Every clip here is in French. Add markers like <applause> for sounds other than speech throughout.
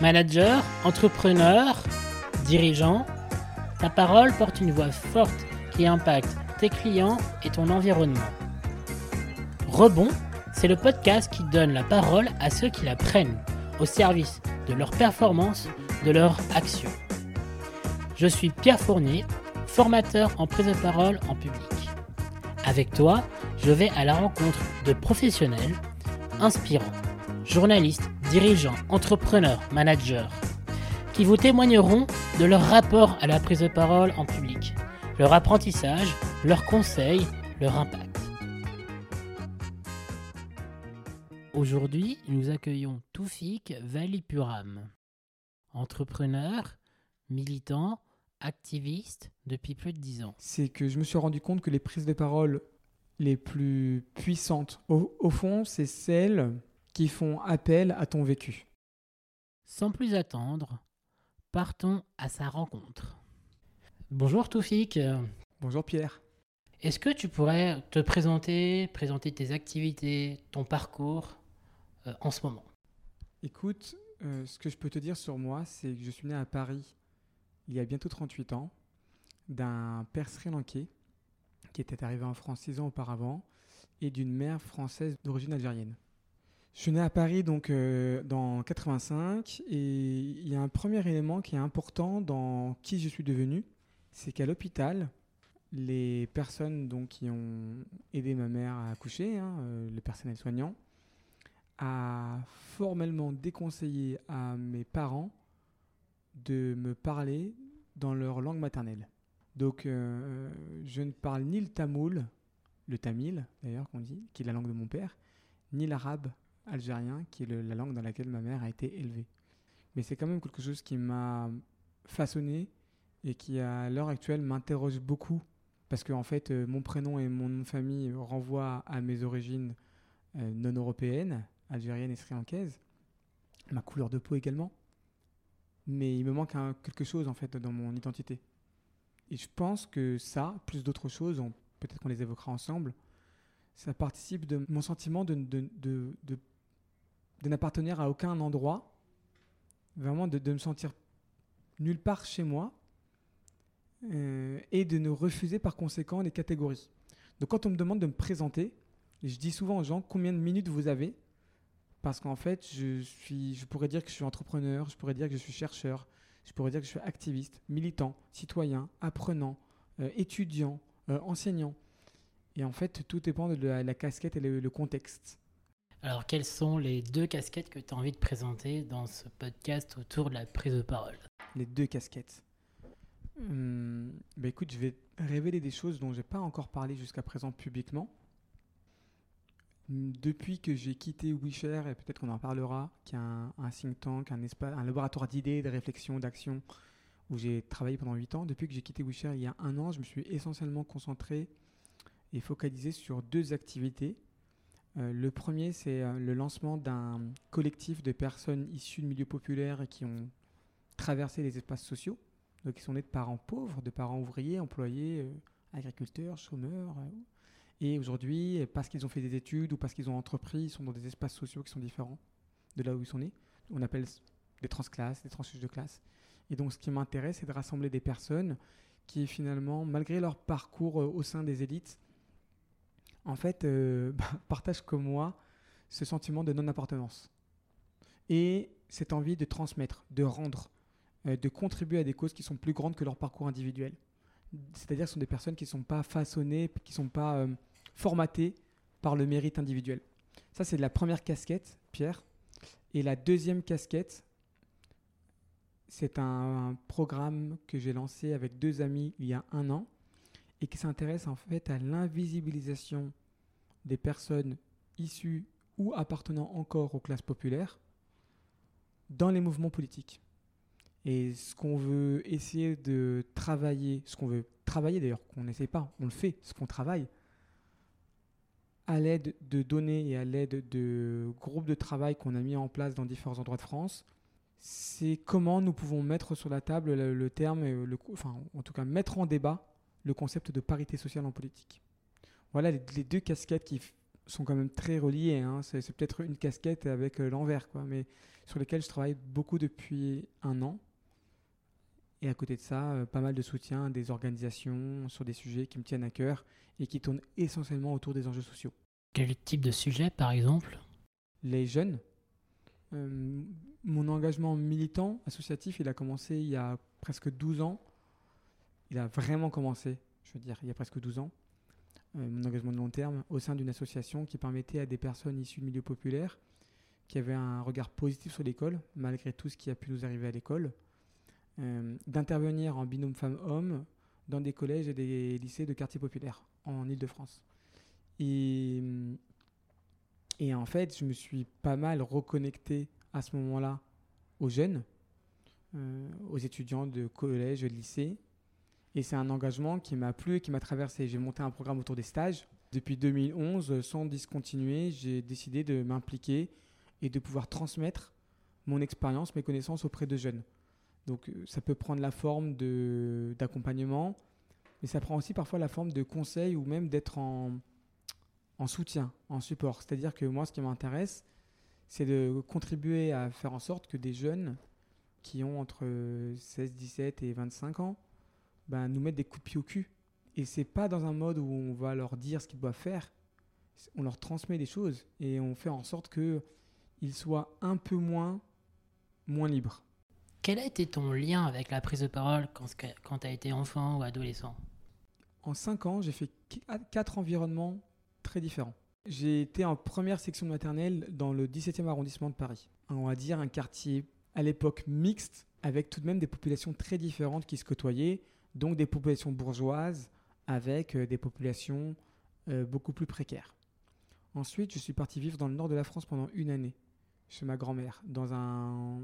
Manager, entrepreneur, dirigeant, ta parole porte une voix forte qui impacte tes clients et ton environnement. Rebond, c'est le podcast qui donne la parole à ceux qui la prennent, au service de leur performance, de leur action. Je suis Pierre Fournier, formateur en prise de parole en public. Avec toi, je vais à la rencontre de professionnels inspirants, journalistes, dirigeants, entrepreneurs, managers, qui vous témoigneront de leur rapport à la prise de parole en public, leur apprentissage, leurs conseils, leur impact. Aujourd'hui, nous accueillons Toufik Valipuram, entrepreneur, militant, activiste depuis plus de dix ans. C'est que je me suis rendu compte que les prises de parole les plus puissantes, au, au fond, c'est celles qui font appel à ton vécu. Sans plus attendre, partons à sa rencontre. Bonjour Toufik. Bonjour Pierre. Est-ce que tu pourrais te présenter, présenter tes activités, ton parcours euh, en ce moment? Écoute, euh, ce que je peux te dire sur moi, c'est que je suis né à Paris il y a bientôt 38 ans, d'un père sri-lankais qui était arrivé en France six ans auparavant et d'une mère française d'origine algérienne. Je suis né à Paris donc euh, dans 85 et il y a un premier élément qui est important dans qui je suis devenu, c'est qu'à l'hôpital, les personnes donc qui ont aidé ma mère à accoucher, hein, euh, le personnel soignant, a formellement déconseillé à mes parents de me parler dans leur langue maternelle. Donc euh, je ne parle ni le tamoul, le tamil d'ailleurs qu'on dit, qui est la langue de mon père, ni l'arabe algérien, qui est la langue dans laquelle ma mère a été élevée. Mais c'est quand même quelque chose qui m'a façonné et qui à l'heure actuelle m'interroge beaucoup parce que en fait euh, mon prénom et mon nom de famille renvoient à mes origines euh, non européennes, algériennes et sri-lankaises, ma couleur de peau également. Mais il me manque quelque chose en fait dans mon identité. Et je pense que ça, plus d'autres choses, peut-être qu'on les évoquera ensemble, ça participe de mon sentiment de- de n'appartenir à aucun endroit, vraiment de, de me sentir nulle part chez moi, euh, et de ne refuser par conséquent les catégories. Donc quand on me demande de me présenter, je dis souvent aux gens combien de minutes vous avez, parce qu'en fait, je, suis, je pourrais dire que je suis entrepreneur, je pourrais dire que je suis chercheur, je pourrais dire que je suis activiste, militant, citoyen, apprenant, euh, étudiant, euh, enseignant. Et en fait, tout dépend de la, casquette et le contexte. Alors, quelles sont les deux casquettes que tu as envie de présenter dans ce podcast autour de la prise de parole? Les deux casquettes. Hum, bah écoute, je vais révéler des choses dont j'ai pas encore parlé jusqu'à présent publiquement. Depuis que j'ai quitté WeShare, et peut-être qu'on en parlera, qui est un, un think tank, un, espace, un laboratoire d'idées, de réflexion, d'action, où j'ai travaillé pendant 8 ans. Depuis que j'ai quitté WeShare il y a un an, je me suis essentiellement concentré et focalisé sur deux activités. Euh, le premier, c'est euh, le lancement d'un collectif de personnes issues de milieux populaires qui ont traversé les espaces sociaux. Donc, ils sont nés de parents pauvres, de parents ouvriers, employés, euh, agriculteurs, chômeurs. et aujourd'hui, parce qu'ils ont fait des études ou parce qu'ils ont entrepris, ils sont dans des espaces sociaux qui sont différents de là où ils sont nés. On appelle des transclasses, des tranches de classe. Et donc, ce qui m'intéresse, c'est de rassembler des personnes qui, finalement, malgré leur parcours au sein des élites, en fait, euh, <laughs> bah, partagent comme moi ce sentiment de non-appartenance. Et cette envie de transmettre, de rendre, euh, de contribuer à des causes qui sont plus grandes que leur parcours individuel. C'est-à-dire ce sont des personnes qui ne sont pas façonnées, qui ne sont pas euh, formatées par le mérite individuel. Ça, c'est la première casquette, Pierre. Et la deuxième casquette, c'est un programme que j'ai lancé avec deux amis il y a un an et qui s'intéresse en fait à l'invisibilisation des personnes issues ou appartenant encore aux classes populaires dans les mouvements politiques. Et ce qu'on veut essayer de travailler, ce qu'on veut travailler d'ailleurs, qu'on n'essaie pas, on le fait, ce qu'on travaille, à l'aide de données et à l'aide de groupes de travail qu'on a mis en place dans différents endroits de France, c'est comment nous pouvons mettre sur la table le, terme, enfin en tout cas mettre en débat le concept de parité sociale en politique. Voilà les, les deux casquettes qui, sont quand même très reliés. hein. C'est peut-être une casquette avec euh, l'envers, quoi, mais sur lesquels je travaille beaucoup depuis un an. Et à côté de ça, euh, pas mal de soutien à des organisations sur des sujets qui me tiennent à cœur et qui tournent essentiellement autour des enjeux sociaux. Quel type de sujet, par exemple? Les jeunes, euh, mon engagement militant associatif, il a commencé il y a presque 12 ans. Il a vraiment commencé, je veux dire, il y a presque 12 ans. Euh, mon engagement de long terme au sein d'une association qui permettait à des personnes issues de milieux populaires qui avaient un regard positif sur l'école, malgré tout ce qui a pu nous arriver à l'école, euh, d'intervenir en binôme femmes-hommes dans des collèges et des lycées de quartiers populaires en Ile-de-France. Et, et en fait, je me suis pas mal reconnecté à ce moment-là aux jeunes, euh, aux étudiants de collège, de lycée. Et c'est un engagement qui m'a plu et qui m'a traversé. J'ai monté un programme autour des stages. Depuis 2011, sans discontinuer, j'ai décidé de m'impliquer et de pouvoir transmettre mon expérience, mes connaissances auprès de jeunes. Donc euh, ça peut prendre la forme d'accompagnement, mais ça prend aussi parfois la forme de conseil ou même d'être en, en soutien, en support. C'est-à-dire que moi, ce qui m'intéresse, c'est de contribuer à faire en sorte que des jeunes qui ont entre 16, 17 et 25 ans ben, nous mettent des coups de pied au cul. Et c'est pas dans un mode où on va leur dire ce qu'ils doivent faire. On leur transmet des choses et on fait en sorte qu'ils soient un peu moins, moins libres. Quel a été ton lien avec la prise de parole quand, quand tu as été enfant ou adolescent? En 5 ans, j'ai fait qu- quatre environnements très différents. J'ai été en première section de maternelle dans le 17e arrondissement de Paris. On va dire un quartier à l'époque mixte, avec tout de même des populations très différentes qui se côtoyaient, donc des populations bourgeoises avec euh, des populations euh, beaucoup plus précaires. Ensuite, je suis parti vivre dans le nord de la France pendant une année, chez ma grand-mère, dans un-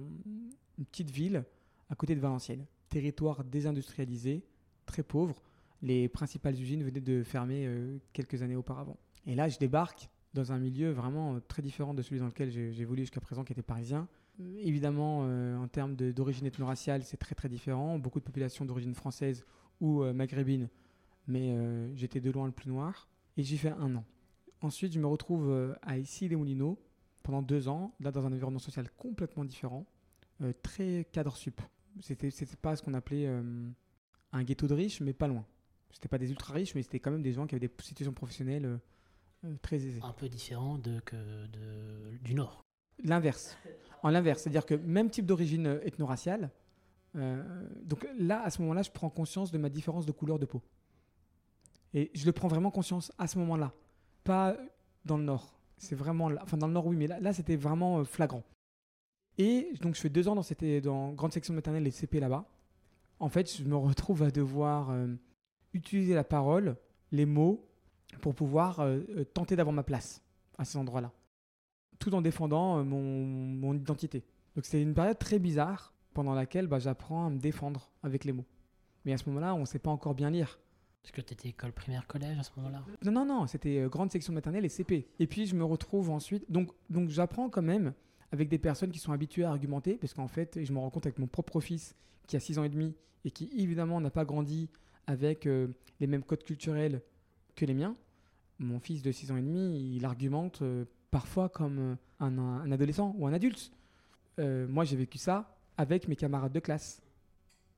une petite ville à côté de Valenciennes. Territoire désindustrialisé, très pauvre. Les principales usines venaient de fermer euh, quelques années auparavant. Et là, je débarque dans un milieu vraiment très différent de celui dans lequel j'ai évolué jusqu'à présent, qui était parisien. Évidemment, euh, en termes d'origine ethno-raciale, c'est très très différent. Beaucoup de populations d'origine française ou euh, maghrébine, mais euh, j'étais de loin le plus noir. Et j'y fais un an. Ensuite, je me retrouve à Issy-les-Moulineaux pendant deux ans, là dans un environnement social complètement différent, très cadre sup. C'était pas ce qu'on appelait un ghetto de riches, mais pas loin. C'était pas des ultra riches, mais c'était quand même des gens qui avaient des situations professionnelles très aisées. Un peu différent de, que de, du Nord. L'inverse. En l'inverse, c'est-à-dire que même type d'origine euh, ethno-raciale. euh, donc là, à ce moment-là, je prends conscience de ma différence de couleur de peau. Et je le prends vraiment conscience à ce moment-là, pas dans le nord. C'est vraiment là, enfin dans le nord oui, mais là, c'était vraiment euh, flagrant. Et donc je fais deux ans dans cette dans grande section maternelle et CP là-bas. En fait, je me retrouve à devoir utiliser la parole, les mots, pour pouvoir tenter d'avoir ma place à ces endroits-là tout en défendant euh, mon, mon identité. Donc c'est une période très bizarre pendant laquelle bah, j'apprends à me défendre avec les mots. Mais à ce moment-là, on ne sait pas encore bien lire. Parce que tu étais école primaire, collège à ce moment-là? Non, non, non, c'était euh, grande section maternelle et CP. Et puis je me retrouve ensuite. Donc, donc j'apprends quand même avec des personnes qui sont habituées à argumenter, parce qu'en fait, je me rends compte avec mon propre fils qui a 6 ans et demi et qui évidemment n'a pas grandi avec euh, les mêmes codes culturels que les miens. Mon fils de 6 ans et demi, il argumente euh, parfois comme euh, un, un adolescent ou un adulte. Euh, moi, j'ai vécu ça avec mes camarades de classe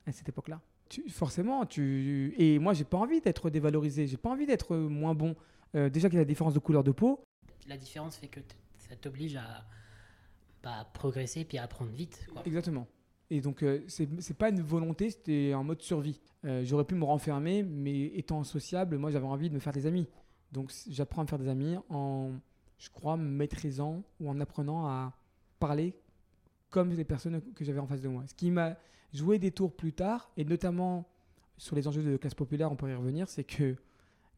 à cette époque-là. Tu- forcément, tu et moi, j'ai pas envie d'être dévalorisé, j'ai pas envie d'être moins bon. Euh, déjà qu'il y a la différence de couleur de peau, La différence fait que ça t'oblige à bah, progresser puis à apprendre vite. Quoi. Exactement. Et donc, euh, c'est pas une volonté, c'était un mode survie. Euh, J'aurais pu me renfermer, mais étant sociable, moi j'avais envie de me faire des amis. Donc, j'apprends à me faire des amis en, je crois, maîtrisant ou en apprenant à parler comme les personnes que j'avais en face de moi. Ce qui m'a joué des tours plus tard, et notamment sur les enjeux de classe populaire, on pourrait y revenir, c'est que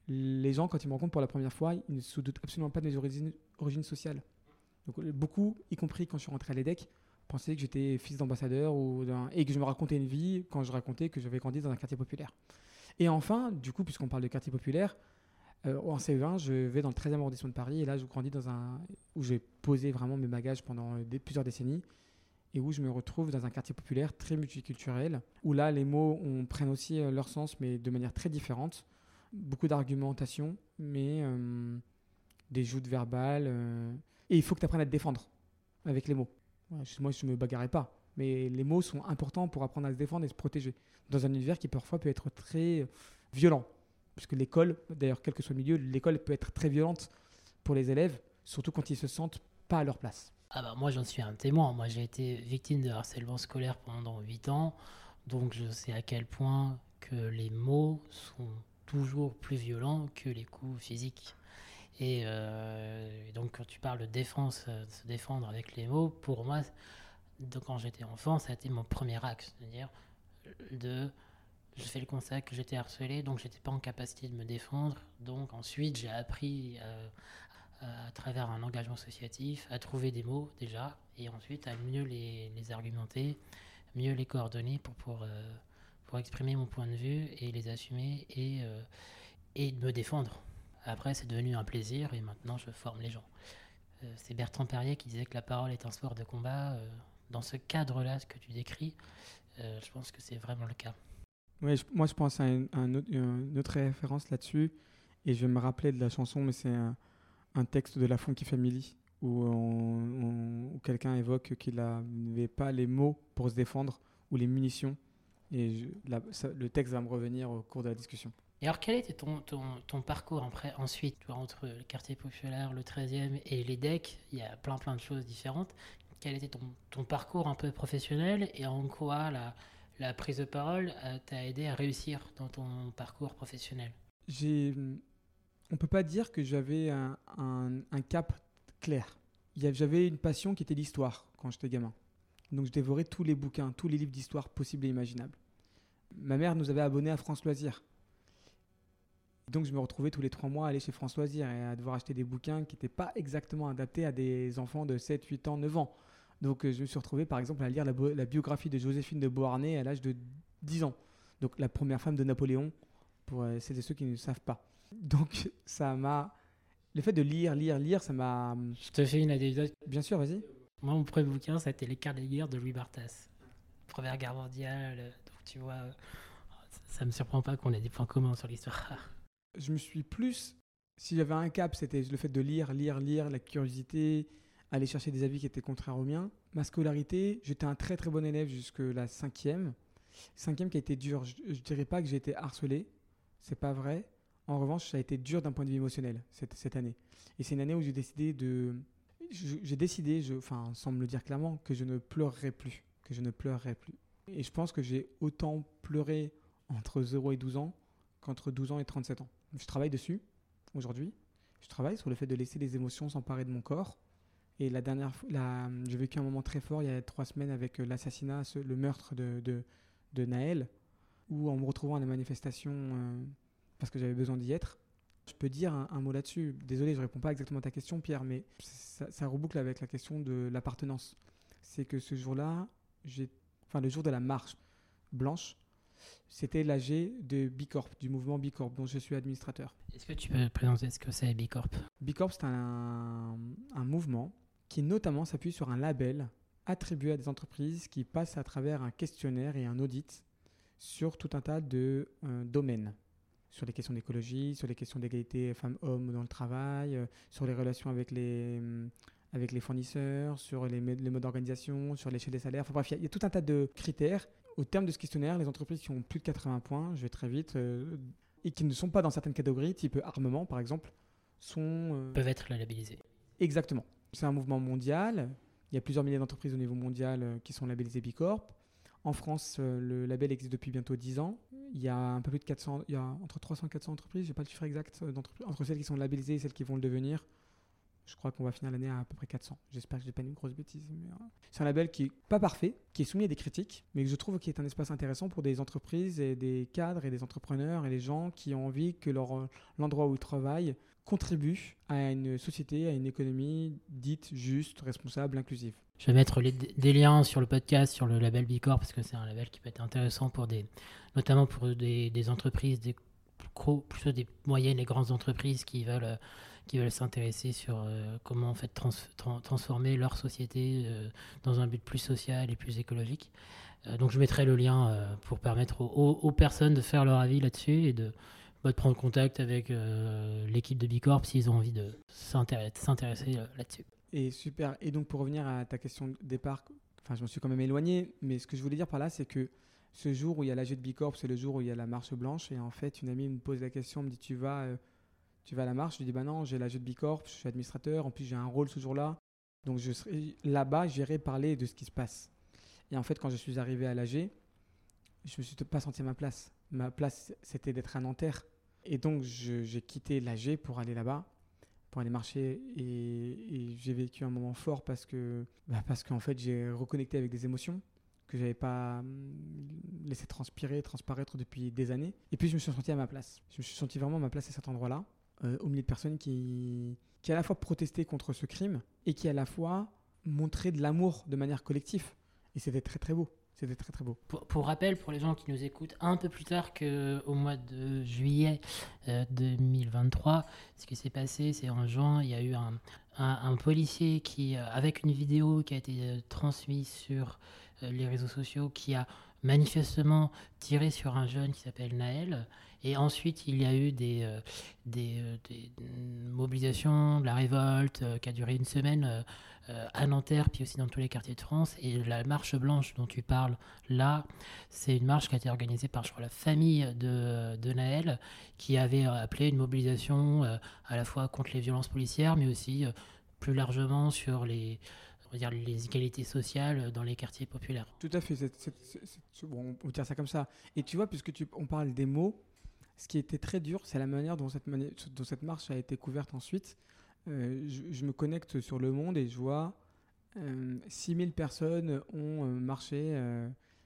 les gens, quand ils me rencontrent pour la première fois, ils ne se doutent absolument pas de mes origines, origines sociales. Donc, euh, beaucoup, y compris quand je suis rentré à l'EDEC, pensaient que j'étais fils d'ambassadeur ou et que je me racontais une vie quand je racontais que j'avais grandi dans un quartier populaire. Et enfin, du coup, puisqu'on parle de quartier populaire, euh, en CE1, je vais dans le 13e arrondissement de Paris et là, je grandis dans un où j'ai posé vraiment mes bagages pendant euh, plusieurs décennies et où je me retrouve dans un quartier populaire très multiculturel où là, les mots on, prennent aussi euh, leur sens mais de manière très différente. Beaucoup d'argumentation, mais euh, des joutes verbales. et il faut que tu apprennes à te défendre avec les mots. Moi, je me bagarrais pas. Mais les mots sont importants pour apprendre à se défendre et se protéger. Dans un univers qui parfois peut être très violent. Parce que l'école, d'ailleurs, quel que soit le milieu, l'école peut être très violente pour les élèves, surtout quand ils se sentent pas à leur place. Ah bah moi j'en suis un témoin. Moi j'ai été victime de harcèlement scolaire pendant 8 ans. Donc je sais à quel point que les mots sont toujours plus violents que les coups physiques. Et euh, donc quand tu parles de défense, euh, de se défendre avec les mots, pour moi, quand j'étais enfant, ça a été mon premier axe. C'est-à-dire de... Je fais le constat que j'étais harcelé, donc j'étais pas en capacité de me défendre. Donc ensuite j'ai appris euh, à travers un engagement associatif, à trouver des mots déjà, et ensuite à mieux les, argumenter, mieux les coordonner pour, pour, euh, pour exprimer mon point de vue et les assumer et, euh, et me défendre. Après, c'est devenu un plaisir et maintenant je forme les gens. C'est Bertrand Perrier qui disait que la parole est un sport de combat. dans ce cadre-là, ce que tu décris, je pense que c'est vraiment le cas. Moi, je pense à une, un autre- référence là-dessus, et je vais me rappeler de la chanson, mais c'est un, texte de la Funky Family, où, quelqu'un évoque qu'il n'avait pas les mots pour se défendre, ou les munitions, et le texte va me revenir au cours de la discussion. Et alors, quel était ton, parcours après, ensuite entre le quartier populaire, le 13e et les decks Il y a plein plein de choses différentes. Quel était ton, ton parcours un peu professionnel et en quoi la, la prise de parole euh, t'a aidé à réussir dans ton parcours professionnel J'ai, on peut pas dire que j'avais un, cap clair. J'avais une passion qui était l'histoire quand j'étais gamin. Donc je dévorais tous les bouquins, tous les livres d'histoire possibles et imaginables. Ma mère nous avait abonnés à France Loisirs. Donc je me retrouvais tous les trois mois à aller chez France Loisirs et à devoir acheter des bouquins qui n'étaient pas exactement adaptés à des enfants de 7, 8 ans, 9 ans. Donc euh, je me suis retrouvé par exemple à lire la, biographie de Joséphine de Beauharnais à l'âge de 10 ans. Donc la première femme de Napoléon, pour euh, celles et ceux qui ne savent pas. Donc <laughs> ça m'a... Le fait de lire, lire, lire, ça m'a... Je te fais une anecdote. Bien sûr, vas-y. Moi, mon premier bouquin, ça a été Les quarts des guerres de Louis Barthas. Première guerre mondiale. euh, Donc, tu vois, ça, ça me surprend pas qu'on ait des points communs sur l'histoire. Je me suis plus... Si j'avais un cap, c'était le fait de lire, lire, lire, la curiosité, aller chercher des avis qui étaient contraires aux miens. Ma scolarité, j'étais un très très bon élève jusque la cinquième. Cinquième qui a été dur. Je, je dirais pas que j'ai été harcelé, c'est pas vrai. En revanche, ça a été dur d'un point de vue émotionnel cette, cette année. Et c'est une année où j'ai décidé de... J'ai décidé, enfin sans me le dire clairement, que je ne pleurerai plus. Que je ne pleurerai plus. Et je pense que j'ai autant pleuré entre 0 et 12 ans qu'entre 12 ans et 37 ans. Je travaille dessus aujourd'hui. Je travaille sur le fait de laisser les émotions s'emparer de mon corps. Et la dernière fois, la- j'ai vécu un moment très fort il y a trois semaines avec euh, l'assassinat, le meurtre de, de, de Naël, où en me retrouvant à la manifestation, euh, parce que j'avais besoin d'y être, je peux dire un, un mot là-dessus. Désolé, je réponds pas exactement à ta question, Pierre, mais ça, ça reboucle avec la question de l'appartenance. C'est que ce jour-là, j'ai, enfin le jour de la marche blanche, c'était l'AG de Bicorp, du mouvement Bicorp, dont je suis administrateur. Est-ce que tu peux présenter ce que c'est Bicorp? Bicorp, c'est un, un mouvement qui notamment s'appuie sur un label attribué à des entreprises qui passent à travers un questionnaire et un audit sur tout un tas de euh, domaines. Sur les questions d'écologie, sur les questions d'égalité femmes-hommes dans le travail, euh, sur les relations avec les, hum, avec les fournisseurs, sur les, modes d'organisation, sur l'échelle des salaires. Enfin bref, il y a- il y, a tout un tas de critères. Au terme de ce questionnaire, les entreprises qui ont plus de 80 points, je vais très vite, euh, et qui ne sont pas dans certaines catégories, type armement par exemple, sont peuvent être labellisés. Exactement. C'est un mouvement mondial. Il y a plusieurs milliers d'entreprises au niveau mondial euh, qui sont labellisées Bicorp. En France, euh, le label existe depuis bientôt 10 ans. Il y a un peu plus de 400, il y a entre 300 et 400 entreprises, je n'ai pas le chiffre exact, euh, entre celles qui sont labellisées et celles qui vont le devenir. Je crois qu'on va finir l'année à à peu près 400. J'espère que je n'ai pas une grosse bêtise. C'est un label qui est pas parfait, qui est soumis à des critiques, mais que je trouve qui est un espace intéressant pour des entreprises et des cadres et des entrepreneurs et les gens qui ont envie que l'endroit où ils travaillent contribue à une société, à une économie dite juste, responsable, inclusive. Je vais mettre des liens sur le podcast, sur le label Bicorp, parce que c'est un label qui peut être intéressant pour des, notamment pour des, entreprises, des plutôt des moyennes et grandes entreprises qui veulent, euh, qui veulent s'intéresser sur euh, comment en fait trans- tran- transformer leur société euh, dans un but plus social et plus écologique. Donc je mettrai le lien pour permettre aux- aux personnes de faire leur avis là-dessus et de bah, de prendre contact avec euh, l'équipe de Bicorp s'ils ont envie de s'intéresser euh, là-dessus. Et super. Et donc pour revenir à ta question de départ, enfin je me suis quand même éloigné, mais ce que je voulais dire par là, c'est que ce jour où il y a l'AG de Bicorp, c'est le jour où il y a la marche blanche. Et en fait, une amie me pose la question, me dit tu vas, euh, tu vas à la marche? Je lui dis bah non, j'ai l'AG de Bicorp, je suis administrateur, en plus j'ai un rôle ce jour-là. Donc je serai là-bas, j'irai parler de ce qui se passe. Et en fait, quand je suis arrivé à l'AG, je me suis pas senti à ma place. Ma place, c'était d'être à Nanterre. Et donc, j'ai quitté l'AG pour aller là-bas, pour aller marcher. Et, j'ai vécu un moment fort parce que, bah parce qu'en fait, j'ai reconnecté avec des émotions que j'avais pas hum, laissé transpirer, transparaître depuis des années. Et puis, je me suis senti à ma place. Je me suis senti vraiment à ma place à cet endroit-là, euh, au milieu de personnes qui, qui à la fois protestaient contre ce crime et qui à la fois montraient de l'amour de manière collective. Et c'était très très beau. C'était très très beau. Pour, rappel, pour les gens qui nous écoutent, un peu plus tard qu'au mois de juillet 2023, euh, ce qui s'est passé, c'est en juin, il y a eu un, policier qui, euh, avec une vidéo qui a été euh, transmise sur les réseaux sociaux, qui a manifestement tiré sur un jeune qui s'appelle Naël. Et ensuite, il y a eu des, des, des mobilisations, de la révolte qui a duré une semaine euh, à Nanterre, puis aussi dans tous les quartiers de France. Et la marche blanche dont tu parles là, c'est une marche qui a été organisée par, je crois, la famille de, de Naël, qui avait appelé une mobilisation euh, à la fois contre les violences policières, mais aussi euh, plus largement sur les, dire, les égalités sociales dans les quartiers populaires. Tout à fait, bon, on peut dire ça comme ça. Et tu vois, puisque tu, on parle des mots, ce qui était très dur, c'est la manière dont cette, marche a été couverte ensuite. Euh, je, me connecte sur Le Monde et je vois 6000 euh, personnes ont euh, marché.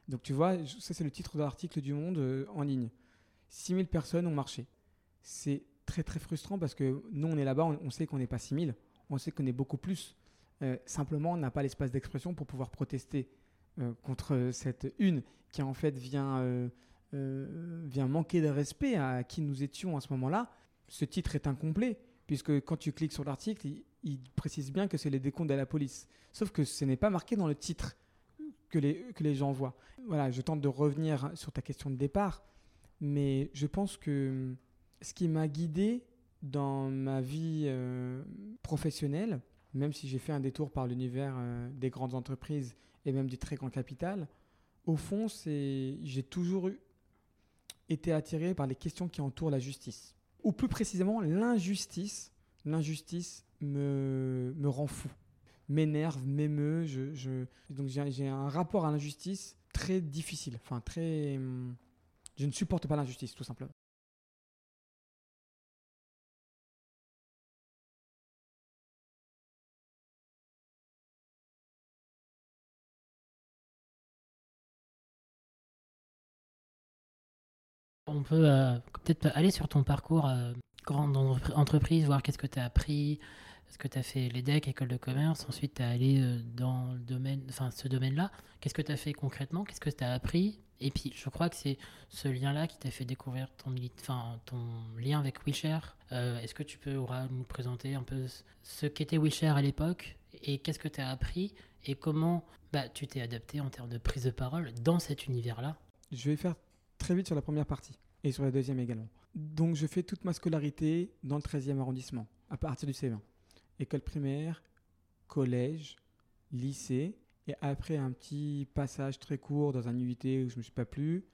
donc tu vois, ça c'est le titre de l'article du Monde en ligne. 6000 personnes ont marché. C'est très très frustrant parce que nous on est là-bas, on, sait qu'on n'est pas 6000, on sait qu'on est beaucoup plus. simplement on n'a pas l'espace d'expression pour pouvoir protester contre cette une qui en fait vient, vient manquer de respect à qui nous étions à ce moment-là. Ce titre est incomplet puisque quand tu cliques sur l'article, il, précise bien que c'est les décomptes de la police. Sauf que ce n'est pas marqué dans le titre que les, que les gens voient. Voilà, je tente de revenir sur ta question de départ, mais je pense que ce qui m'a guidé dans ma vie euh, professionnelle, même si j'ai fait un détour par l'univers euh, des grandes entreprises et même du très grand capital, au fond, c'est j'ai toujours été attiré par les questions qui entourent la justice ou plus précisément l'injustice, l'injustice me, me rend fou, m'énerve, m'émeut. Je, je, donc j'ai un rapport à l'injustice très difficile, enfin très... Je ne supporte pas l'injustice, tout simplement. On peut euh, peut-être aller sur ton parcours euh, grande entreprise, voir qu'est-ce que tu as appris. Est-ce que tu as fait l'EDEC, école de commerce Ensuite, tu as allé euh, dans le domaine, enfin, ce domaine-là. Qu'est-ce que tu as fait concrètement? Qu'est-ce que tu as appris? Et puis, je crois que c'est ce lien-là qui t'a fait découvrir ton, lien avec WeShare. Est-ce que tu peux nous présenter un peu ce qu'était WeShare à l'époque et qu'est-ce que tu as appris et comment bah, tu t'es adapté en termes de prise de parole dans cet univers-là? Je vais faire très vite sur la première partie et sur la deuxième également. Donc je fais toute ma scolarité dans le 13e arrondissement, à partir du C20. École primaire, collège, lycée, et après un petit passage très court dans un UIT où je ne me suis pas plu,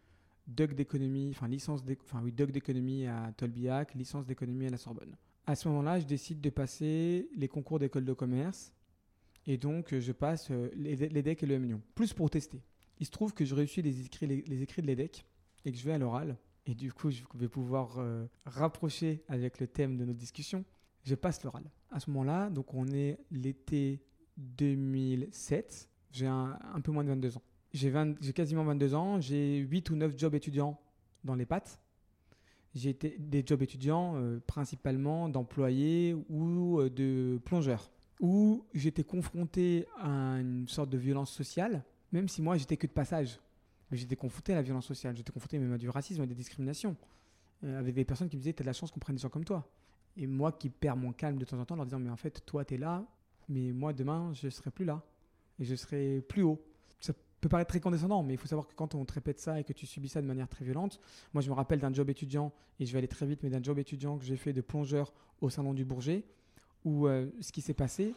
doc d'économie, enfin licence enfin oui, doc d'économie à Tolbiac, licence d'économie à la Sorbonne. À ce moment-là, je décide de passer les concours d'école de commerce et donc je passe euh, l'EDEC et le M plus pour tester. Il se trouve que je réussis les écrits, les écrits de l'EDEC et que je vais à l'oral, et du coup je vais pouvoir euh, rapprocher avec le thème de notre discussion, je passe l'oral. À ce moment-là, donc on est l'été 2007, j'ai un, peu moins de 22 ans. J'ai quasiment 22 ans, j'ai 8 ou 9 jobs étudiants dans les pattes. J'ai été des jobs étudiants euh, principalement d'employés ou euh, de plongeurs, où j'étais confronté à une sorte de violence sociale, même si moi j'étais que de passage j'étais confronté à la violence sociale, j'étais confronté même à du racisme, à des discriminations, euh, avec des personnes qui me disaient T'as de la chance qu'on prenne des gens comme toi. Et moi qui perds mon calme de temps en temps, en leur disant Mais en fait, toi, t'es là, mais moi, demain, je serai plus là. Et je serai plus haut. Ça peut paraître très condescendant, mais il faut savoir que quand on te répète ça et que tu subis ça de manière très violente, moi je me rappelle d'un job étudiant, et je vais aller très vite, mais d'un job étudiant que j'ai fait de plongeur au Salon du Bourget, où euh, ce qui s'est passé,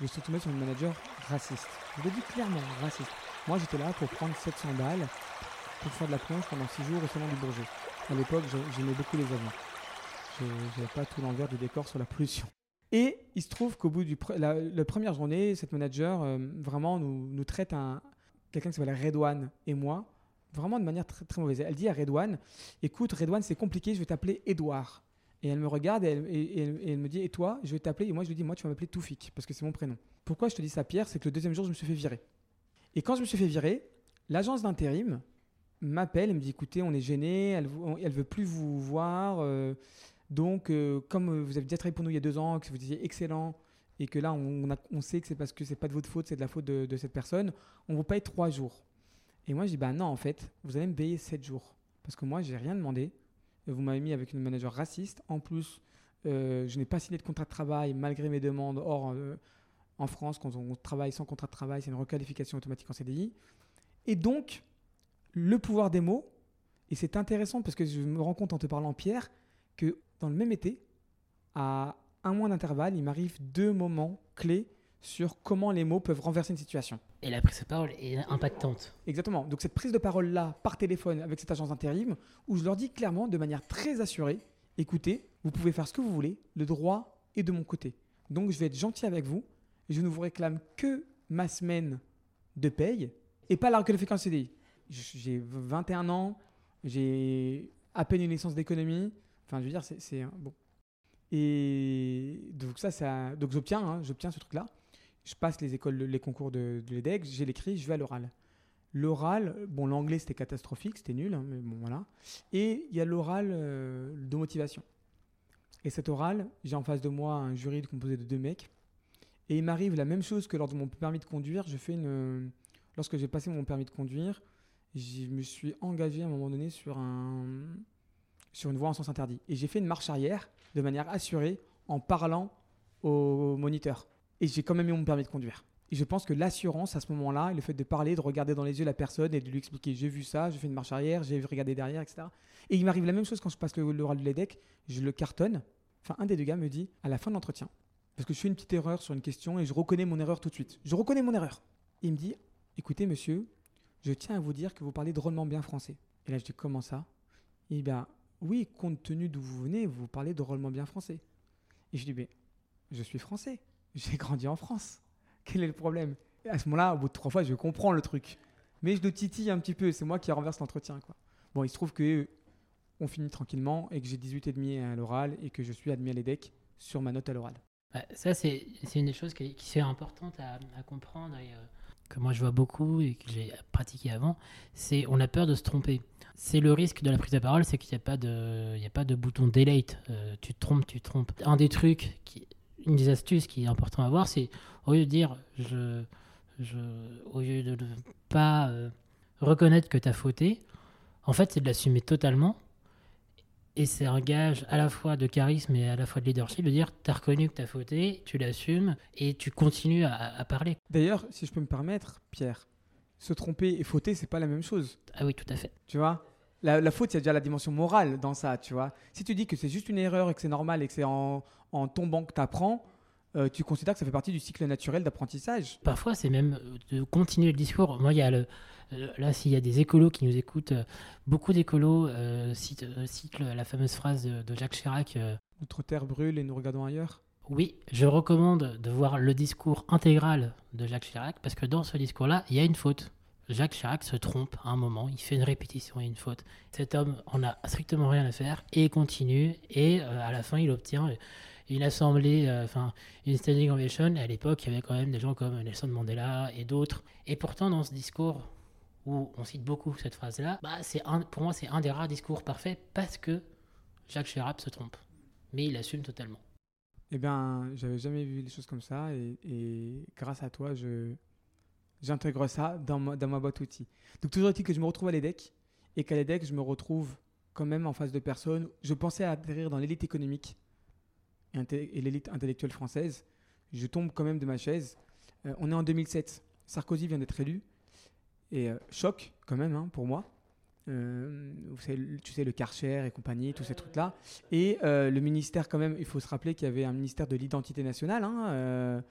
je suis tombé sur une manager raciste. Je le dis clairement, raciste. Moi j'étais là pour prendre 700 balles pour faire de la plonge pendant 6 jours au Salon du Bourget. À l'époque, j'aimais beaucoup les avions. Je n'avais pas tout l'envers du décor sur la pollution. Et il se trouve qu'au bout de la, première journée, cette manager euh, vraiment nous, traite un, quelqu'un qui s'appelle Redouane et moi, vraiment de manière très, très mauvaise. Elle dit à Redouane Écoute, Redouane, c'est compliqué, je vais t'appeler Edouard. Et elle me regarde et elle, me dit Et toi Je vais t'appeler. Et moi, je lui dis Moi, tu vas m'appeler Toufik, parce que c'est mon prénom. Pourquoi je te dis ça, Pierre? C'est que le deuxième jour, je me suis fait virer. Et quand je me suis fait virer, l'agence d'intérim m'appelle et me dit Écoutez, on est gêné, elle ne veut plus vous voir. Euh, donc, euh, comme vous avez déjà travaillé pour nous il y a deux ans, que vous étiez excellent, et que là, on, sait que c'est parce que c'est pas de votre faute, c'est de la faute de, cette personne, on vous paye trois jours. Et moi, je dis, bah non, en fait, vous allez me payer sept jours. Parce que moi, j'ai rien demandé. Vous m'avez mis avec une manager raciste. En plus, euh, je n'ai pas signé de contrat de travail malgré mes demandes. Or, euh, en France, quand on travaille sans contrat de travail, c'est une requalification automatique en CDI. Et donc, le pouvoir des mots, et c'est intéressant parce que je me rends compte en te parlant, Pierre, que dans le même été, à un mois d'intervalle, il m'arrive deux moments clés sur comment les mots peuvent renverser une situation. Et la prise de parole est impactante. Exactement. Donc cette prise de parole-là, par téléphone, avec cette agence d'intérim, où je leur dis clairement, de manière très assurée, écoutez, vous pouvez faire ce que vous voulez, le droit est de mon côté. Donc je vais être gentil avec vous, je ne vous réclame que ma semaine de paye, et pas la requalification CDI. J'ai 21 ans, j'ai à peine une licence d'économie, enfin je veux dire, c'est... Bon, et donc ça, ça donc j'obtiens, hein, j'obtiens ce truc-là. Je passe les écoles, les concours de, de l'EDEC, j'ai l'écrit, je vais à l'oral. L'oral, bon, l'anglais c'était catastrophique, c'était nul, hein, mais bon voilà. Et il y a l'oral euh, de motivation. Et cet oral, j'ai en face de moi un jury composé de deux mecs. Et il m'arrive la même chose que lors de mon permis de conduire. Une, lorsque j'ai passé mon permis de conduire, je me suis engagé à un moment donné sur un, sur une voie en sens interdit. Et j'ai fait une marche arrière de manière assurée en parlant au moniteur. Et j'ai quand même eu mon permis de conduire. Et je pense que l'assurance à ce moment-là, le fait de parler, de regarder dans les yeux la personne et de lui expliquer j'ai vu ça, j'ai fait une marche arrière, j'ai regardé derrière, etc. Et il m'arrive la même chose quand je passe l'oral de l'EDEC, je le cartonne. Enfin, un des deux gars me dit à la fin de l'entretien, parce que je fais une petite erreur sur une question et je reconnais mon erreur tout de suite. Je reconnais mon erreur. il me dit écoutez, monsieur, je tiens à vous dire que vous parlez drôlement bien français. Et là, je dis comment ça? Il dit ben, oui, compte tenu d'où vous venez, vous parlez drôlement bien français. Et je dis, mais je suis français, j'ai grandi en France. Quel est le problème? À ce moment-là, au bout de trois fois, je comprends le truc. Mais je le titille un petit peu, c'est moi qui renverse l'entretien. Bon, il se trouve que on finit tranquillement et que j'ai 18 et demi à l'oral et que je suis admis à l'EDEC sur ma note à l'oral. Ça, c'est une des choses qui, est importante à, comprendre euh, que moi je vois beaucoup et que j'ai pratiqué avant, c'est on a peur de se tromper c'est le risque de la prise de parole, c'est qu'il n'y a, pas de, bouton delete. Euh, tu te trompes, tu te trompes. Un des trucs, une des astuces qui est important à voir, c'est au lieu de dire, je, au lieu de ne pas euh, reconnaître que tu as fauté, en fait, c'est de l'assumer totalement. Et c'est un gage à la fois de charisme et à la fois de leadership de dire tu as reconnu que tu as fauté, tu l'assumes et tu continues à, à parler. D'ailleurs, si je peux me permettre, Pierre, se tromper et fauter, c'est pas la même chose. Ah oui, tout à fait. Tu vois? La, faute, il y a déjà la dimension morale dans ça, tu vois. Si tu dis que c'est juste une erreur et que c'est normal et que c'est en, en, tombant que tu apprends, euh, tu considères que ça fait partie du cycle naturel d'apprentissage. Parfois, c'est même de continuer le discours. Moi, il y a le, là, s'il y a des écolos qui nous écoutent, euh, beaucoup d'écolos citent, la fameuse phrase de, Jacques Chirac. Notre terre brûle et nous regardons ailleurs. Oui, je recommande de voir le discours intégral de Jacques Chirac parce que dans ce discours-là, il y a une faute. Jacques Chirac se trompe à un moment, il fait une répétition et une faute. Cet homme en a strictement rien à faire et continue et euh, à la fin il obtient une assemblée, euh, enfin une standing ovation. À l'époque, il y avait quand même des gens comme Nelson Mandela et d'autres. Et pourtant, dans ce discours où on cite beaucoup cette phrase-là, bah, c'est pour moi c'est un des rares discours parfaits parce que Jacques Chirac se trompe, mais il assume totalement. Eh bien, j'avais jamais vu les choses comme ça et, grâce à toi, je j'intègre ça dans ma, dans ma boîte outils. Donc toujours est-il que je me retrouve à l'EDEC et qu'à l'EDEC, je me retrouve quand même en face de personnes. Je pensais atterrir dans l'élite économique et, l'élite intellectuelle française. Je tombe quand même de ma chaise. Euh, on est en 2007. Sarkozy vient d'être élu. Et choc quand même hein, pour moi. savez, tu sais, le Karcher et compagnie, tous ces trucs-là. Et le ministère, quand même, il faut se rappeler qu'il y avait un ministère de l'identité nationale. Hein,